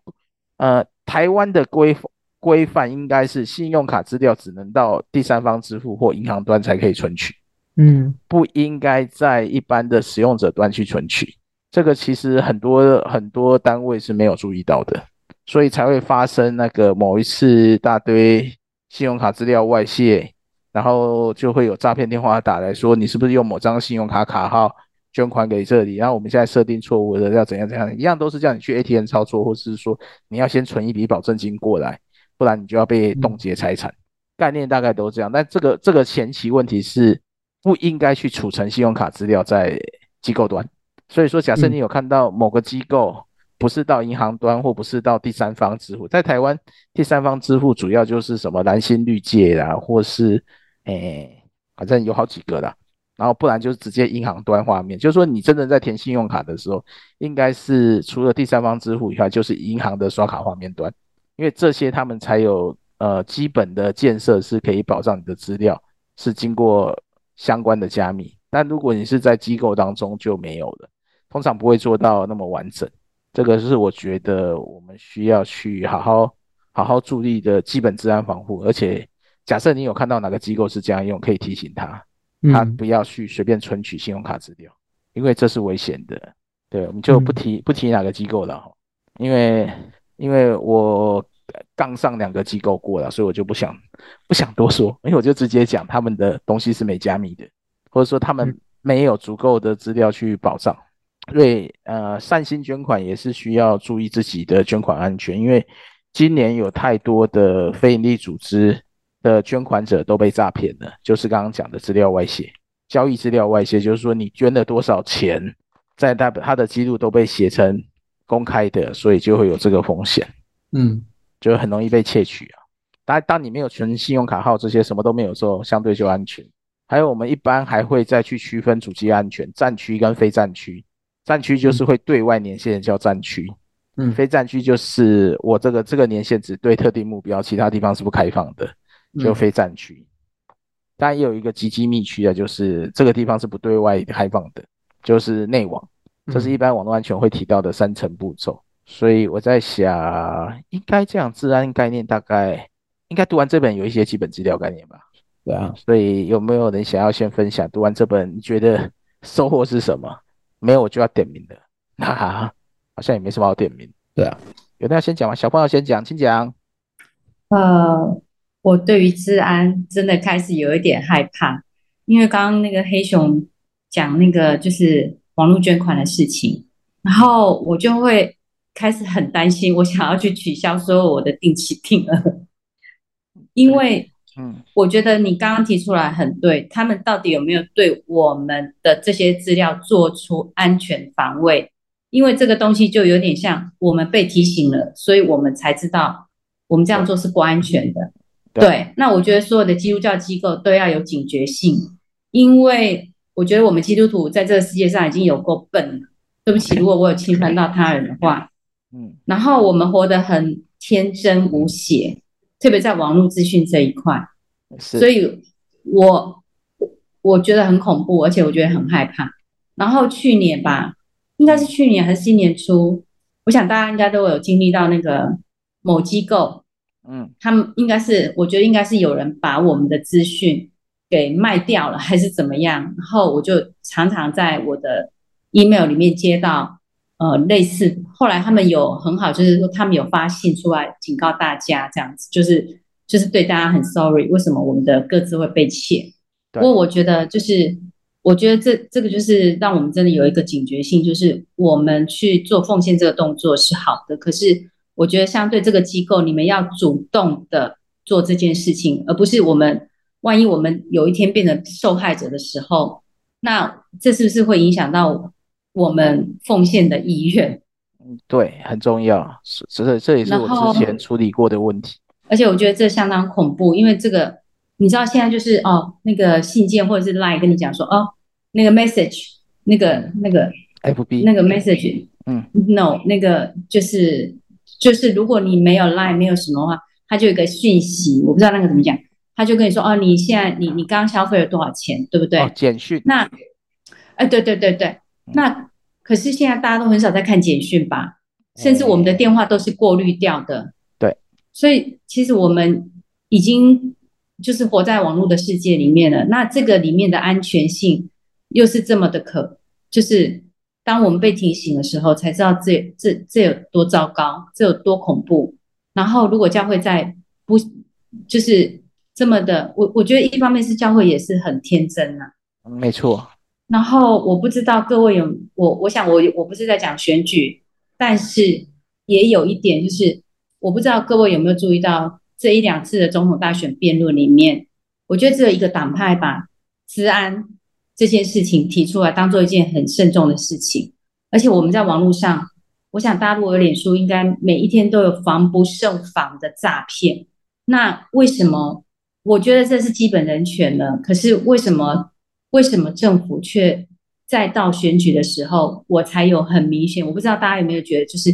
呃台湾的规规范应该是信用卡资料只能到第三方支付或银行端才可以存取。嗯，不应该在一般的使用者端去存取，这个其实很多很多单位是没有注意到的，所以才会发生那个某一次大堆信用卡资料外泄，然后就会有诈骗电话打来说，你是不是用某张信用卡卡号捐款给这里？然后我们现在设定错误的要怎样怎样，一样都是叫你去 ATM 操作，或是说你要先存一笔保证金过来，不然你就要被冻结财产。概念大概都这样，但这个这个前期问题是。不应该去储存信用卡资料在机构端，所以说，假设你有看到某个机构不是到银行端，或不是到第三方支付，在台湾第三方支付主要就是什么蓝心绿界啦，或是诶、欸，反正有好几个啦，然后不然就是直接银行端画面，就是说你真的在填信用卡的时候，应该是除了第三方支付以外，就是银行的刷卡画面端，因为这些他们才有呃基本的建设是可以保障你的资料是经过。相关的加密，但如果你是在机构当中就没有了，通常不会做到那么完整。这个是我觉得我们需要去好好好好注意的基本治安防护。而且，假设你有看到哪个机构是这样用，可以提醒他，他不要去随便存取信用卡资料，因为这是危险的。对，我们就不提、嗯、不提哪个机构了，因为因为我杠上两个机构过了，所以我就不想不想多说，因为我就直接讲他们的东西是没加密的，或者说他们没有足够的资料去保障。所以呃，善心捐款也是需要注意自己的捐款安全，因为今年有太多的非营利组织的捐款者都被诈骗了，就是刚刚讲的资料外泄、交易资料外泄，就是说你捐了多少钱，在他他的记录都被写成公开的，所以就会有这个风险，嗯，就很容易被窃取啊。当当你没有存信用卡号这些什么都没有之后，相对就安全。还有我们一般还会再去区分主机安全，战区跟非战区。战区就是会对外年限叫战区，嗯，非战区就是我这个这个年限只对特定目标，其他地方是不开放的，就非战区。当然也有一个极机密区啊，就是这个地方是不对外开放的，就是内网。这是一般网络安全会提到的三层步骤。所以我在想，应该这样，治安概念大概应该读完这本有一些基本资料概念吧？对啊。所以有没有人想要先分享读完这本，你觉得收获是什么？没有我就要点名的，哈哈，好像也没什么好点名。对啊，有人要先讲吗？小朋友先讲，请讲。呃，我对于治安真的开始有一点害怕，因为刚刚那个黑熊讲那个就是网络捐款的事情，然后我就会开始很担心，我想要去取消所有我的定期定额，因为。嗯，我觉得你刚刚提出来很对，他们到底有没有对我们的这些资料做出安全防卫？因为这个东西就有点像我们被提醒了，所以我们才知道我们这样做是不安全的。对，对，那我觉得所有的基督教机构都要有警觉性，因为我觉得我们基督徒在这个世界上已经有够笨了。对不起，如果我有侵犯到他人的话，嗯，然后我们活得很天真无邪。特别在网络资讯这一块，所以我我觉得很恐怖，而且我觉得很害怕。然后去年吧，应该是去年还是今年初，我想大家应该都有经历到那个某机构，嗯，他们应该是，我觉得应该是有人把我们的资讯给卖掉了，还是怎么样？然后我就常常在我的 email 里面接到。呃，类似后来他们有很好，就是说他们有发信出来警告大家，这样子就是就是对大家很 sorry，为什么我们的各自会被窃？不过我觉得就是我觉得这这个就是让我们真的有一个警觉性，就是我们去做奉献这个动作是好的，可是我觉得相对这个机构，你们要主动的做这件事情，而不是我们万一我们有一天变成受害者的时候，那这是不是会影响到？我们奉献的意愿，嗯，对，很重要，是，这这也是我之前处理过的问题。而且我觉得这相当恐怖，因为这个你知道，现在就是哦，那个信件或者是 Line 跟你讲说哦，那个 message，那个那个 FB 那个 message，嗯，no，那个就是就是如果你没有 Line 没有什么的话，他就有一个讯息，我不知道那个怎么讲，他就跟你说哦，你现在你你刚消费了多少钱，对不对？哦，简讯。那，哎，对对对对。那可是现在大家都很少在看简讯吧，甚至我们的电话都是过滤掉的。对，所以其实我们已经就是活在网络的世界里面了。那这个里面的安全性又是这么的可，就是当我们被提醒的时候，才知道这这这有多糟糕，这有多恐怖。然后如果教会在不就是这么的，我我觉得一方面是教会也是很天真呐、啊，没错。然后我不知道各位有我，我想我我不是在讲选举，但是也有一点就是，我不知道各位有没有注意到这一两次的总统大选辩论里面，我觉得只有一个党派把治安这件事情提出来当做一件很慎重的事情，而且我们在网络上，我想大家如果有脸书，应该每一天都有防不胜防的诈骗。那为什么？我觉得这是基本人权了，可是为什么？为什么政府却在到选举的时候，我才有很明显？我不知道大家有没有觉得，就是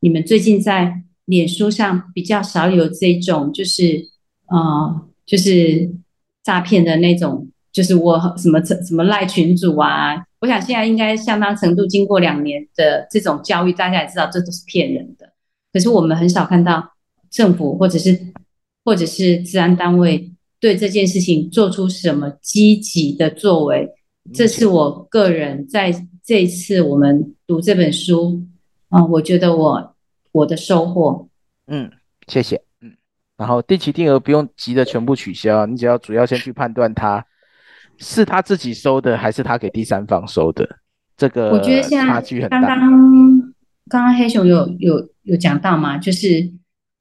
你们最近在脸书上比较少有这种，就是呃，就是诈骗的那种，就是我什么什么赖群主啊。我想现在应该相当程度经过两年的这种教育，大家也知道这都是骗人的。可是我们很少看到政府或者是或者是治安单位。对这件事情做出什么积极的作为，这是我个人在这次我们读这本书啊，我觉得我我的收获，嗯，谢谢，嗯，然后定期定额不用急着全部取消，你只要主要先去判断他是他自己收的还是他给第三方收的，这个我觉得现在差距很大。刚刚刚刚黑熊有有有讲到嘛，就是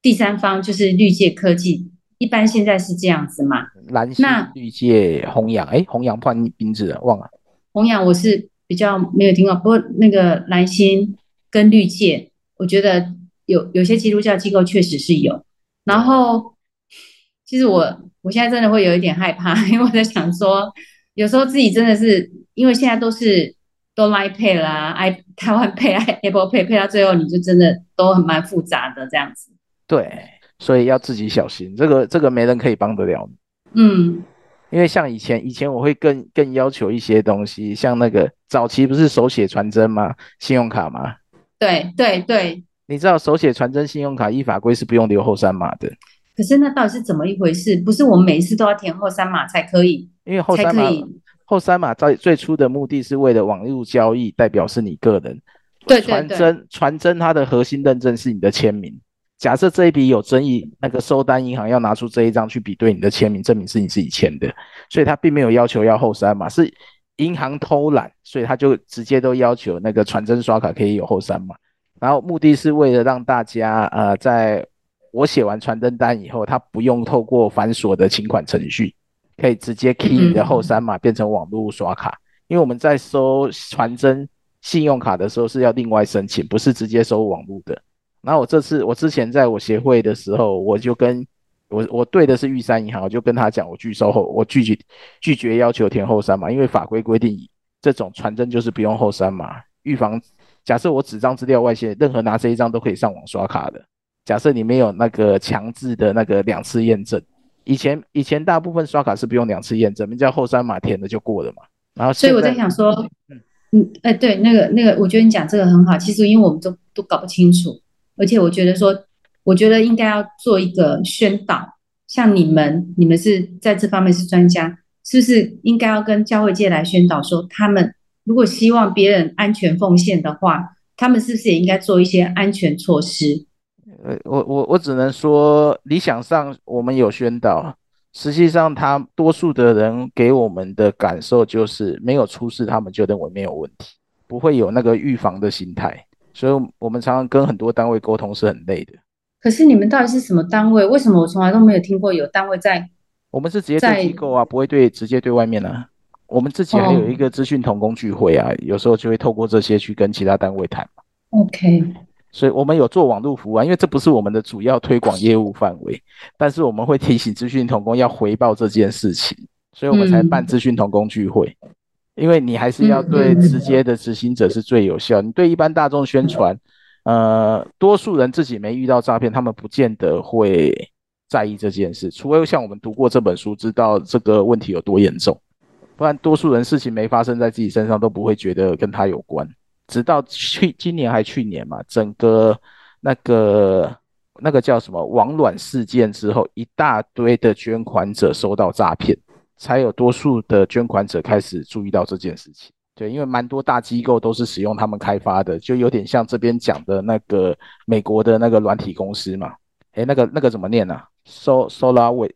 第三方就是绿界科技，一般现在是这样子嘛，蓝星、绿界、弘洋，哎，弘洋换名字了，忘了。弘洋我是比较没有听过，不过那个蓝心跟绿界，我觉得有有些基督教机构确实是有。然后，其实我我现在真的会有一点害怕，因为我在想说，有时候自己真的是因为现在都是都 Line Pay 啦，i 台湾 Pay、Apple Pay Pay 到最后，你就真的都很蛮复杂的这样子。对，所以要自己小心，这个这个没人可以帮得了你。嗯。因为像以前，以前我会更更要求一些东西，像那个早期不是手写传真吗？信用卡吗？对对对。你知道手写传真信用卡依法规是不用留后三码的。可是那到底是怎么一回事？不是我们每一次都要填后三码才可以？因为后三码后三码在最初的目的是为了网络交易，代表是你个人。对对对。传真传真它的核心认证是你的签名。假设这一笔有争议，那个收单银行要拿出这一张去比对你的签名，证明是你自己签的，所以他并没有要求要后三码，是银行偷懒，所以他就直接都要求那个传真刷卡可以有后三码，然后目的是为了让大家呃，在我写完传真单以后，他不用透过繁琐的请款程序，可以直接 key 你的后三码变成网络刷卡，因为我们在收传真信用卡的时候是要另外申请，不是直接收网络的。然后我这次，我之前在我协会的时候，我就跟我我对的是玉山银行，我就跟他讲，我拒收后，我拒绝拒绝要求填后三码，因为法规规定，这种传真就是不用后三码，预防假设我纸张资料外泄，任何拿这一张都可以上网刷卡的。假设你没有那个强制的那个两次验证，以前以前大部分刷卡是不用两次验证，你叫后三码填了就过了嘛。然后所以我在想说，嗯嗯，哎，对，那个那个，我觉得你讲这个很好，其实因为我们都都搞不清楚。而且我觉得说，我觉得应该要做一个宣导，像你们，你们是在这方面是专家，是不是应该要跟教会界来宣导说，他们如果希望别人安全奉献的话，他们是不是也应该做一些安全措施？呃，我我我只能说，理想上我们有宣导，实际上他多数的人给我们的感受就是没有出事，他们就认为没有问题，不会有那个预防的心态。所以，我们常常跟很多单位沟通是很累的。可是，你们到底是什么单位？为什么我从来都没有听过有单位在？我们是直接对机构啊，不会对直接对外面啊。我们自己还有一个资讯同工聚会啊，有时候就会透过这些去跟其他单位谈嘛。OK。所以我们有做网络服务啊，因为这不是我们的主要推广业务范围，但是我们会提醒资讯同工要回报这件事情，所以我们才办资讯同工聚会。嗯因为你还是要对直接的执行者是最有效。你对一般大众宣传，呃，多数人自己没遇到诈骗，他们不见得会在意这件事。除非像我们读过这本书，知道这个问题有多严重，不然多数人事情没发生在自己身上都不会觉得跟他有关。直到去今年还去年嘛，整个那个那个叫什么网卵事件之后，一大堆的捐款者收到诈骗。才有多数的捐款者开始注意到这件事情，对，因为蛮多大机构都是使用他们开发的，就有点像这边讲的那个美国的那个软体公司嘛，诶，那个那个怎么念啊？So SolarWinds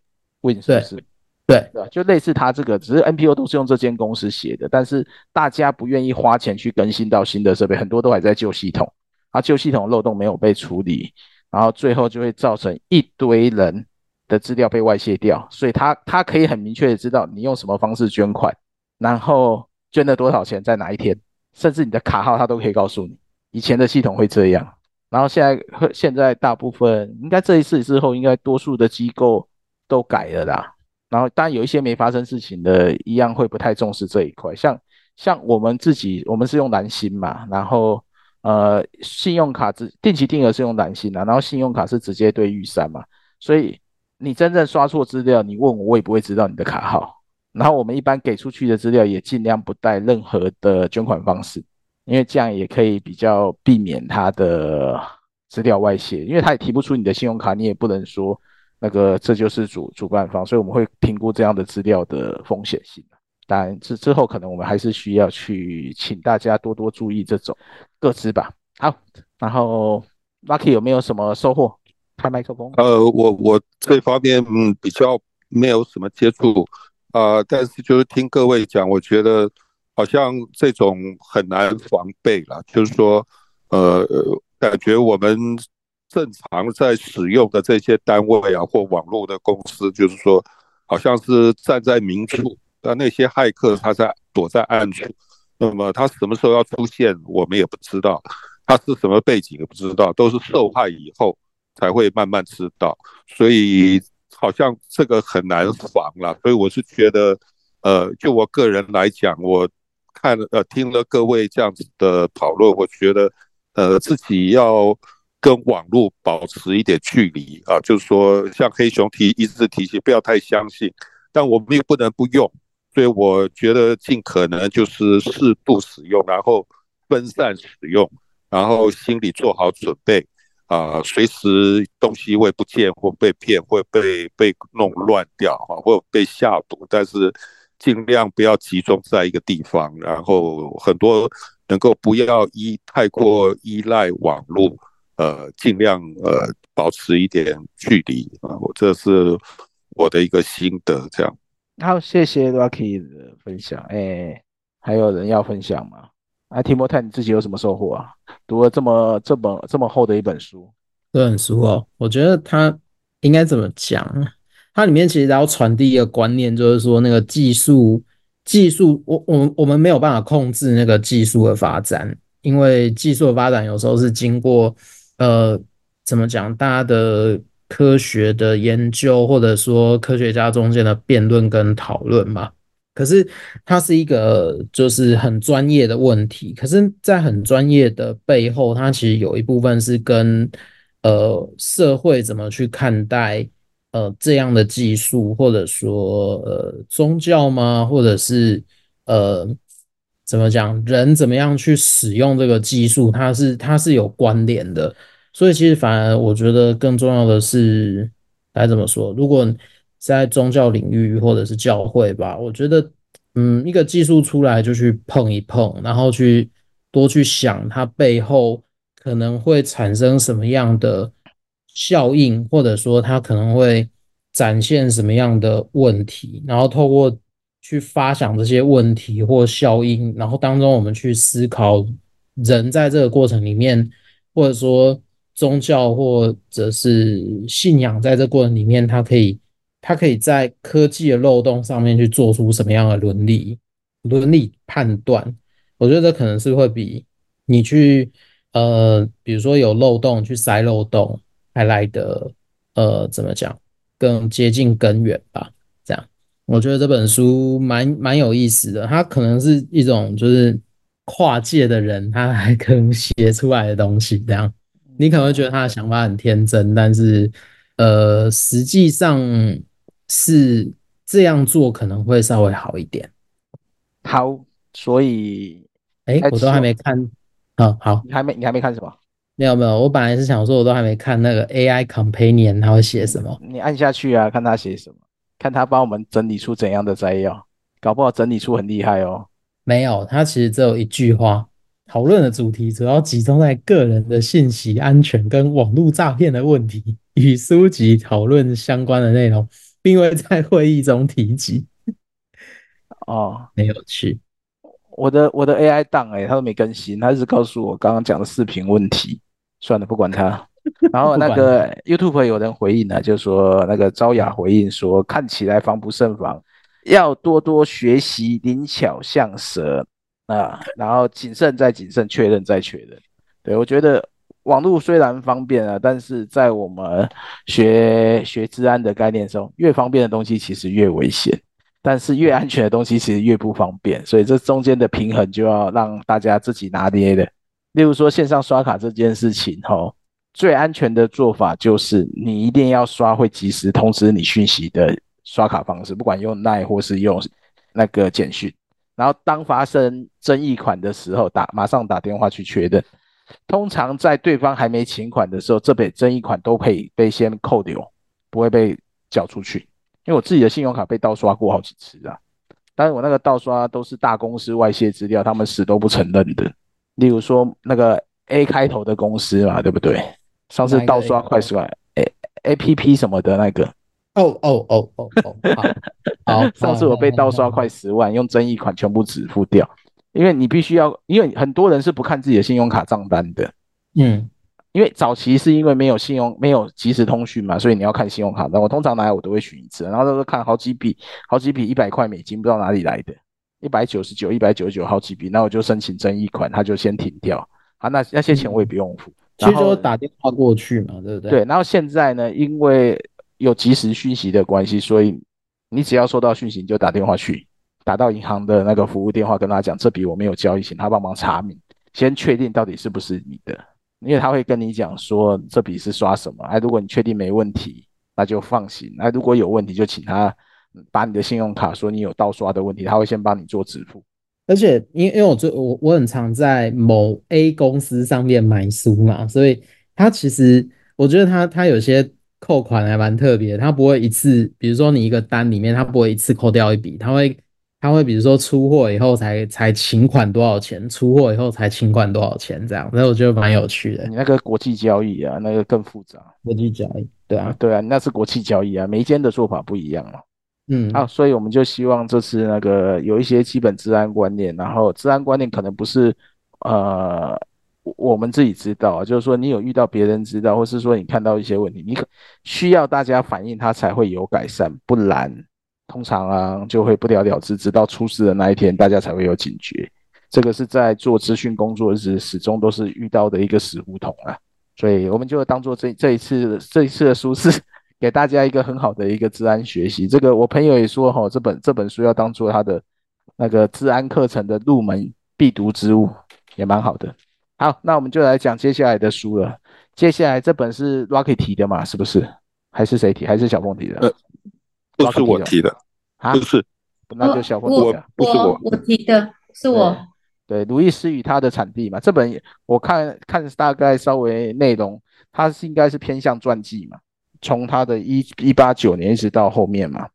是不是？对对，就类似他这个，只是 NPO 都是用这间公司写的，但是大家不愿意花钱去更新到新的设备，很多都还在旧系统，啊，旧系统漏洞没有被处理，然后最后就会造成一堆人。的资料被外泄掉，所以他他可以很明确的知道你用什么方式捐款，然后捐了多少钱，在哪一天，甚至你的卡号他都可以告诉你。以前的系统会这样，然后现在现在大部分应该这一次之后，应该多数的机构都改了啦。然后当然有一些没发生事情的，一样会不太重视这一块。像像我们自己，我们是用蓝心嘛，然后呃信用卡是定期定额是用蓝心啊，然后信用卡是直接对预算嘛，所以。你真正刷错资料，你问我，我也不会知道你的卡号。然后我们一般给出去的资料也尽量不带任何的捐款方式，因为这样也可以比较避免他的资料外泄。因为他也提不出你的信用卡，你也不能说那个这就是主主办方，所以我们会评估这样的资料的风险性。当然之之后可能我们还是需要去请大家多多注意这种个资吧。好，然后 Lucky 有没有什么收获？开麦克风。呃，我我这方面嗯比较没有什么接触啊，但是就是听各位讲，我觉得好像这种很难防备啦，就是说呃感觉我们正常在使用的这些单位啊或网络的公司，就是说好像是站在明处，那那些骇客他在躲在暗处，那么他什么时候要出现，我们也不知道。他是什么背景也不知道，都是受害以后才会慢慢知道，所以好像这个很难防了。所以我是觉得，呃，就我个人来讲，我看了呃听了各位这样子的讨论，我觉得呃自己要跟网络保持一点距离啊，就是说像黑熊提一直提醒不要太相信，但我们又不能不用，所以我觉得尽可能就是适度使用，然后分散使用。然后心里做好准备啊，随时东西会不见或被骗，会被被弄乱掉哈，或被下毒，但是尽量不要集中在一个地方。然后很多能够不要依太过依赖网络，呃，尽量呃保持一点距离啊。我这是我的一个心得，这样。好，谢谢 Lucky 的分享。哎，还有人要分享吗？哎，提摩太，你自己有什么收获啊？读了这么这么这么厚的一本书，这本书哦，我觉得它应该怎么讲？它里面其实要传递一个观念，就是说那个技术技术，我我我们没有办法控制那个技术的发展，因为技术的发展有时候是经过呃怎么讲，大家的科学的研究，或者说科学家中间的辩论跟讨论嘛。可是它是一个就是很专业的问题，可是，在很专业的背后，它其实有一部分是跟呃社会怎么去看待呃这样的技术，或者说呃宗教吗？或者是呃怎么讲人怎么样去使用这个技术？它是它是有关联的，所以其实反而我觉得更重要的是该怎么说？如果在宗教领域或者是教会吧，我觉得，嗯，一个技术出来就去碰一碰，然后去多去想它背后可能会产生什么样的效应，或者说它可能会展现什么样的问题，然后透过去发想这些问题或效应，然后当中我们去思考人在这个过程里面，或者说宗教或者是信仰在这过程里面，它可以。它可以在科技的漏洞上面去做出什么样的伦理伦理判断？我觉得这可能是会比你去呃，比如说有漏洞去塞漏洞还来的呃，怎么讲更接近根源吧？这样，我觉得这本书蛮蛮有意思的。它可能是一种就是跨界的人他还可能写出来的东西。这样，你可能会觉得他的想法很天真，但是呃，实际上。是这样做可能会稍微好一点。好，所以，哎、欸，我都还没看。嗯，好，你还没，你还没看什么？没有没有，我本来是想说，我都还没看那个 AI Companion，他会写什么？你按下去啊，看他写什么，看他帮我们整理出怎样的摘要，搞不好整理出很厉害哦。没有，他其实只有一句话，讨论的主题主要集中在个人的信息安全跟网络诈骗的问题，与书籍讨论相关的内容。并未在会议中提及。哦，没有趣。我的我的 AI 档哎，他都没更新，他只告诉我刚刚讲的视频问题。算了，不管他。然后那个 YouTube 有人回应了，就说那个朝雅回应说，看起来防不胜防，要多多学习灵巧像蛇啊，然后谨慎再谨慎，确认再确认。对，我觉得。网络虽然方便啊，但是在我们学学治安的概念中，越方便的东西其实越危险，但是越安全的东西其实越不方便，所以这中间的平衡就要让大家自己拿捏的。例如说线上刷卡这件事情，吼，最安全的做法就是你一定要刷会及时通知你讯息的刷卡方式，不管用 ni 或是用那个简讯，然后当发生争议款的时候，打马上打电话去确认。通常在对方还没请款的时候，这笔争议款都可以被先扣留，不会被缴出去。因为我自己的信用卡被盗刷过好几次啊，但是我那个盗刷都是大公司外泄资料，他们死都不承认的。例如说那个 A 开头的公司嘛，对不对？上次盗刷快手 A A P P 什么的那个。哦哦哦哦哦，好，好，上次我被盗刷快十万，用争议款全部止付掉，因为你必须要，因为很多人是不看自己的信用卡账单的，嗯，因为早期是因为没有信用，没有即时通讯嘛，所以你要看信用卡单。我通常拿来我都会选一次，然后都是看好几笔，好几笔一百块美金，不知道哪里来的，一百九十九、一百九十九好几笔，那我就申请争议款，他就先停掉，好，那那些钱我也不用付，其实就打电话过去嘛，对不对？对，然后现在呢，因为有即时讯息的关系，所以你只要收到讯息，你就打电话去，打到银行的那个服务电话，跟他讲这笔我没有交易，请他帮忙查明，先确定到底是不是你的，因为他会跟你讲说这笔是刷什么，哎，如果你确定没问题，那就放心，哎，如果有问题就请他把你的信用卡说你有盗刷的问题，他会先帮你做支付。而且因因为我最我我很常在某 A 公司上面买书嘛，所以他其实我觉得他他有些。扣款还蛮特别，他不会一次，比如说你一个单里面，他不会一次扣掉一笔，他会，他会比如说出货以后才才请款多少钱，出货以后才请款多少钱这样，所以我觉得蛮有趣的。你那个国际交易啊，那个更复杂。国际交易，对啊，对啊，那是国际交易啊，每一间的做法不一样嘛。嗯，啊，所以我们就希望这次那个有一些基本治安观念，然后治安观念可能不是呃。我们自己知道，就是说你有遇到别人知道，或是说你看到一些问题，你可需要大家反映，它才会有改善，不然通常啊就会不了了之，直到出事的那一天，大家才会有警觉。这个是在做资讯工作时始终都是遇到的一个死胡同啊，所以我们就当做这这一次这一次的书是 给大家一个很好的一个治安学习。这个我朋友也说哈，这本这本书要当做他的那个治安课程的入门必读之物，也蛮好的。好，那我们就来讲接下来的书了。接下来这本是 Rocky 提的嘛？是不是？还是谁提？还是小凤提的？呃，不是我提的啊，不是，那就小凤提的。不是我，我提的是我。对，对《鲁伊斯与他的产地》嘛，这本我看看大概稍微内容，它是应该是偏向传记嘛，从他的一一八九年一直到后面嘛。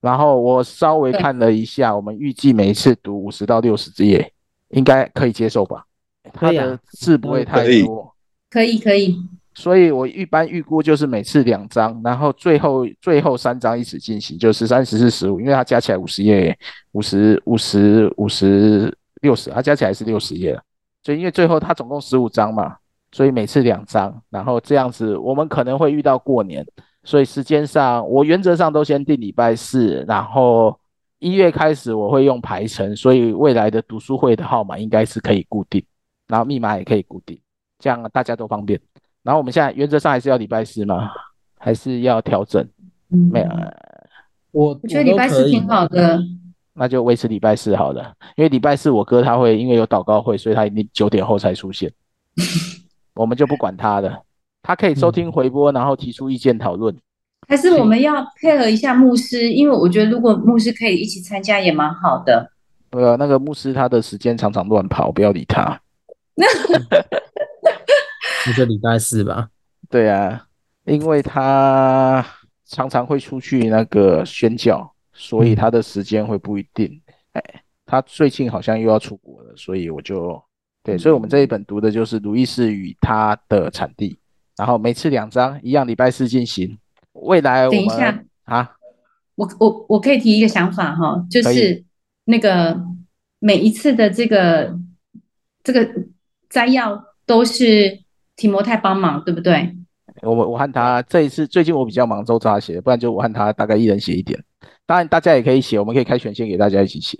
然后我稍微看了一下，我们预计每一次读五十到六十页，应该可以接受吧？他的字不会太多，可以可以，所以我一般预估就是每次两张，然后最后最后三张一起进行，就十三、十四、十五，因为它加起来五十页，五十五十五十六十，它加起来是六十页了。所以因为最后它总共十五张嘛，所以每次两张，然后这样子我们可能会遇到过年，所以时间上我原则上都先定礼拜四，然后一月开始我会用排程，所以未来的读书会的号码应该是可以固定。然后密码也可以固定，这样大家都方便。然后我们现在原则上还是要礼拜四吗？还是要调整？嗯、没有，我我觉得礼拜四挺好的。那就维持礼拜四好了，因为礼拜四我哥他会因为有祷告会，所以他一定九点后才出现。我们就不管他了，他可以收听回播，然后提出意见讨论。还是我们要配合一下牧师，因为我觉得如果牧师可以一起参加也蛮好的。呃，那个牧师他的时间常常乱跑，不要理他。你就礼拜四吧。对啊，因为他常常会出去那个宣教，所以他的时间会不一定。哎，他最近好像又要出国了，所以我就对，所以我们这一本读的就是《鲁伊斯与他的产地》，然后每次两章，一样礼拜四进行。未来我们等一下啊，我我我可以提一个想法哈，就是那个每一次的这个这个。摘要都是提摩太帮忙，对不对？我我和他这一次最近我比较忙，都是他写，不然就我和他大概一人写一点。当然大家也可以写，我们可以开权限给大家一起写。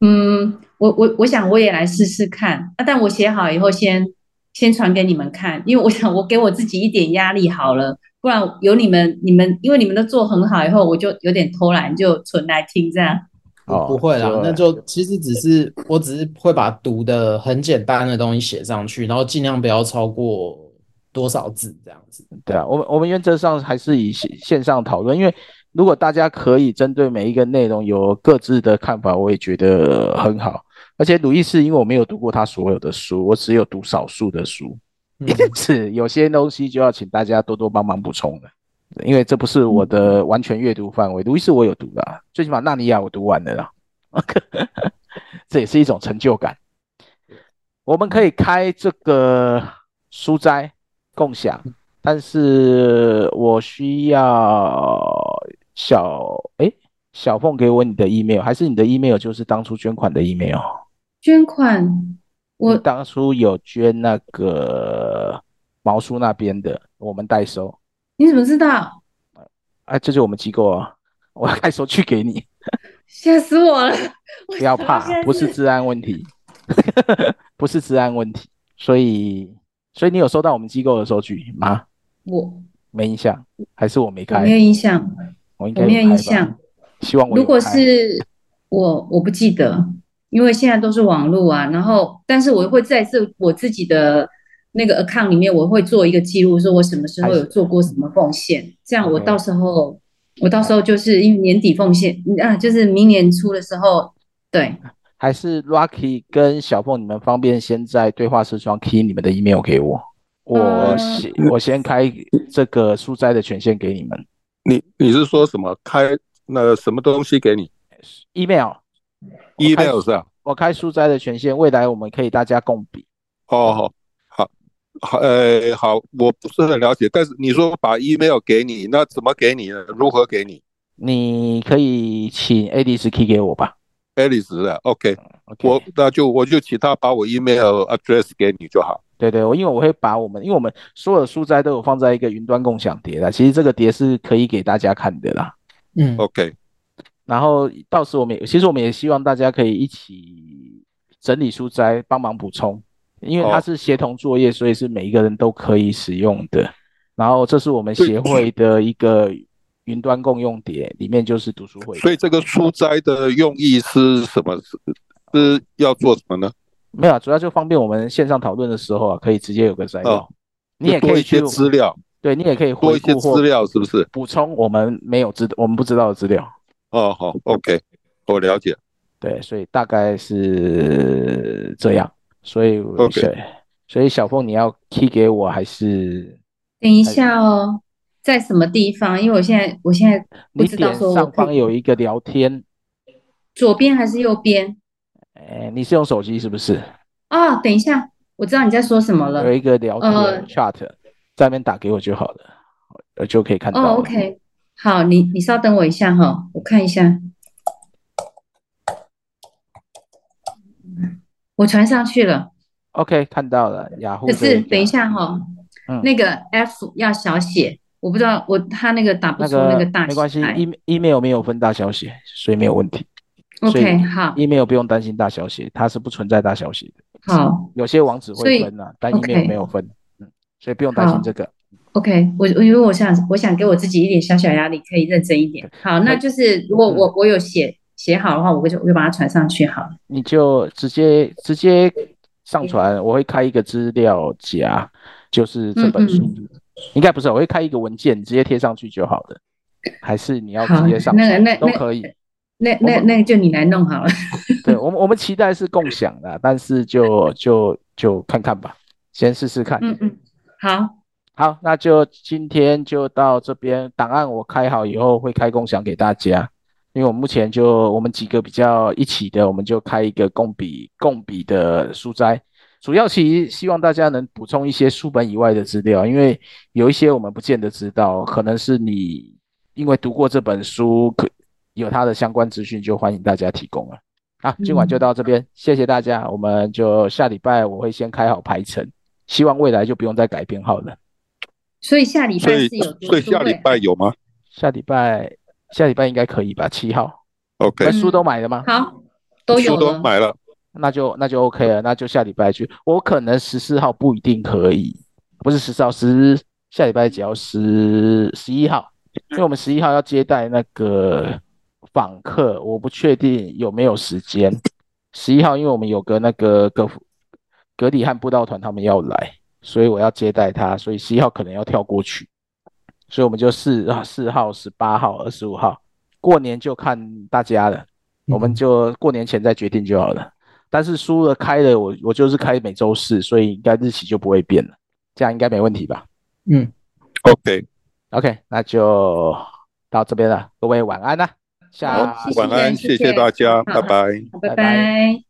嗯，我我我想我也来试试看啊，但我写好以后先先传给你们看，因为我想我给我自己一点压力好了，不然有你们你们因为你们都做很好以后，我就有点偷懒，就存来听这样。哦，不会啦，那就其实只是，我只是会把读的很简单的东西写上去，然后尽量不要超过多少字这样子。对啊，我们我们原则上还是以线线上讨论，因为如果大家可以针对每一个内容有各自的看法，我也觉得很好。而且鲁伊斯，因为我没有读过他所有的书，我只有读少数的书，因此有些东西就要请大家多多帮忙补充了。因为这不是我的完全阅读范围。路易斯我有读的，最起码纳尼亚我读完了啦，这也是一种成就感。我们可以开这个书斋共享，但是我需要小诶小凤给我你的 email，还是你的 email 就是当初捐款的 email？捐款，我当初有捐那个毛叔那边的，我们代收。你怎么知道？啊，这就是我们机构啊，我要开收据给你。吓死我了！不要怕，不是治安问题，不是治安问题。所以，所以你有收到我们机构的收据吗？我没印象，还是我没开？没有印象，我应该没有印象。希望我如果是我，我不记得，因为现在都是网络啊。然后，但是我会在这我自己的那个 account 里面，我会做一个记录，说我什么时候有做过什么奉献，这样我到时候，我到时候就是因为年底奉献啊，就是明年初的时候，对。还是 Rocky 跟小凤，你们方便先在对话视窗 key 你们的 email 给我，我先、嗯、我先开这个书斋的权限给你们。你你是说什么开？那个什么东西给你？email，email 是啊，我开书斋的权限，未来我们可以大家共笔。哦，好，呃，好，我不是很了解，但是你说把 email 给你，那怎么给你呢？如何给你？你可以请 Alice key 给我吧。Alice 的，OK，我那就我就请他把我 email address 给你就好。对对，我因为我会把我们，因为我们所有的书斋都有放在一个云端共享碟的，其实这个碟是可以给大家看的啦。嗯，OK，然后到时我们也其实我们也希望大家可以一起整理书斋，帮忙补充，因为它是协同作业，所以是每一个人都可以使用的。然后这是我们协会的一个云端共用碟，里面就是读书会。所以这个书斋的用意是什么？是是要做什么呢？没有，主要就方便我们线上讨论的时候啊，可以直接有个摘要，哦、你也可以多一些资料。对，你也可以多一些资料，是不是补充我们没有知我们不知道的资料？哦，好，OK，我了解。对，所以大概是这样。所以，OK，所以小凤你要 key 给我还是？等一下哦，在什么地方？因为我现在我现在不知道说你点上方有一个聊天，左边还是右边？哎，你是用手机是不是？哦，等一下，我知道你在说什么了。有一个聊天 chat。呃在那边打给我就好了，我，就可以看到。哦，OK，好，你你稍等我一下哈，我看一下，我传上去了。OK，看到了，雅虎。可是等一下哈，嗯，那个 F 要小写，我不知道我他那个打不出那个大写。没关系，E email 没有分大小写，所以没有问题。OK，好，email 不用担心大小写，它是不存在大小写的。好，有些网址会分啊，但 email 没有分。嗯所以不用担心这个。OK，我我因为我想我想给我自己一点小小压力，可以认真一点。好，那就是如果我我有写写好的话，我会我就把它传上去好了。你就直接直接上传，我会开一个资料夹，就是这本书。嗯嗯应该不是，我会开一个文件，直接贴上去就好了。还是你要直接上传？那那都可以。那那那就你来弄好了。对，我们我们期待是共享的，但是就就就看看吧，先试试看。嗯嗯。好好，那就今天就到这边。档案我开好以后会开共享给大家，因为我目前就我们几个比较一起的，我们就开一个共笔共笔的书斋。主要其实希望大家能补充一些书本以外的资料，因为有一些我们不见得知道，可能是你因为读过这本书，可有它的相关资讯，就欢迎大家提供了。好，今晚就到这边，嗯、谢谢大家，我们就下礼拜我会先开好排程。希望未来就不用再改编号了。所以下礼拜是有，所以下礼拜有吗？下礼拜下礼拜应该可以吧？七号。OK。书都买了吗？好，都有。书都买了，那就那就 OK 了，那就下礼拜去。我可能十四号不一定可以，不是十四号，十下礼拜只要十十一号，因为我们十一号要接待那个访客，我不确定有没有时间。十一号，因为我们有个那个格。格里汉布道团他们要来，所以我要接待他，所以十一号可能要跳过去，所以我们就四四号、十八号、二十五号，过年就看大家了，我们就过年前再决定就好了。但是输了开了，我我就是开每周四，所以应该日期就不会变了，这样应该没问题吧？嗯，OK，OK，那就到这边了，各位晚安啦。下晚安，谢谢大家，拜拜。拜拜。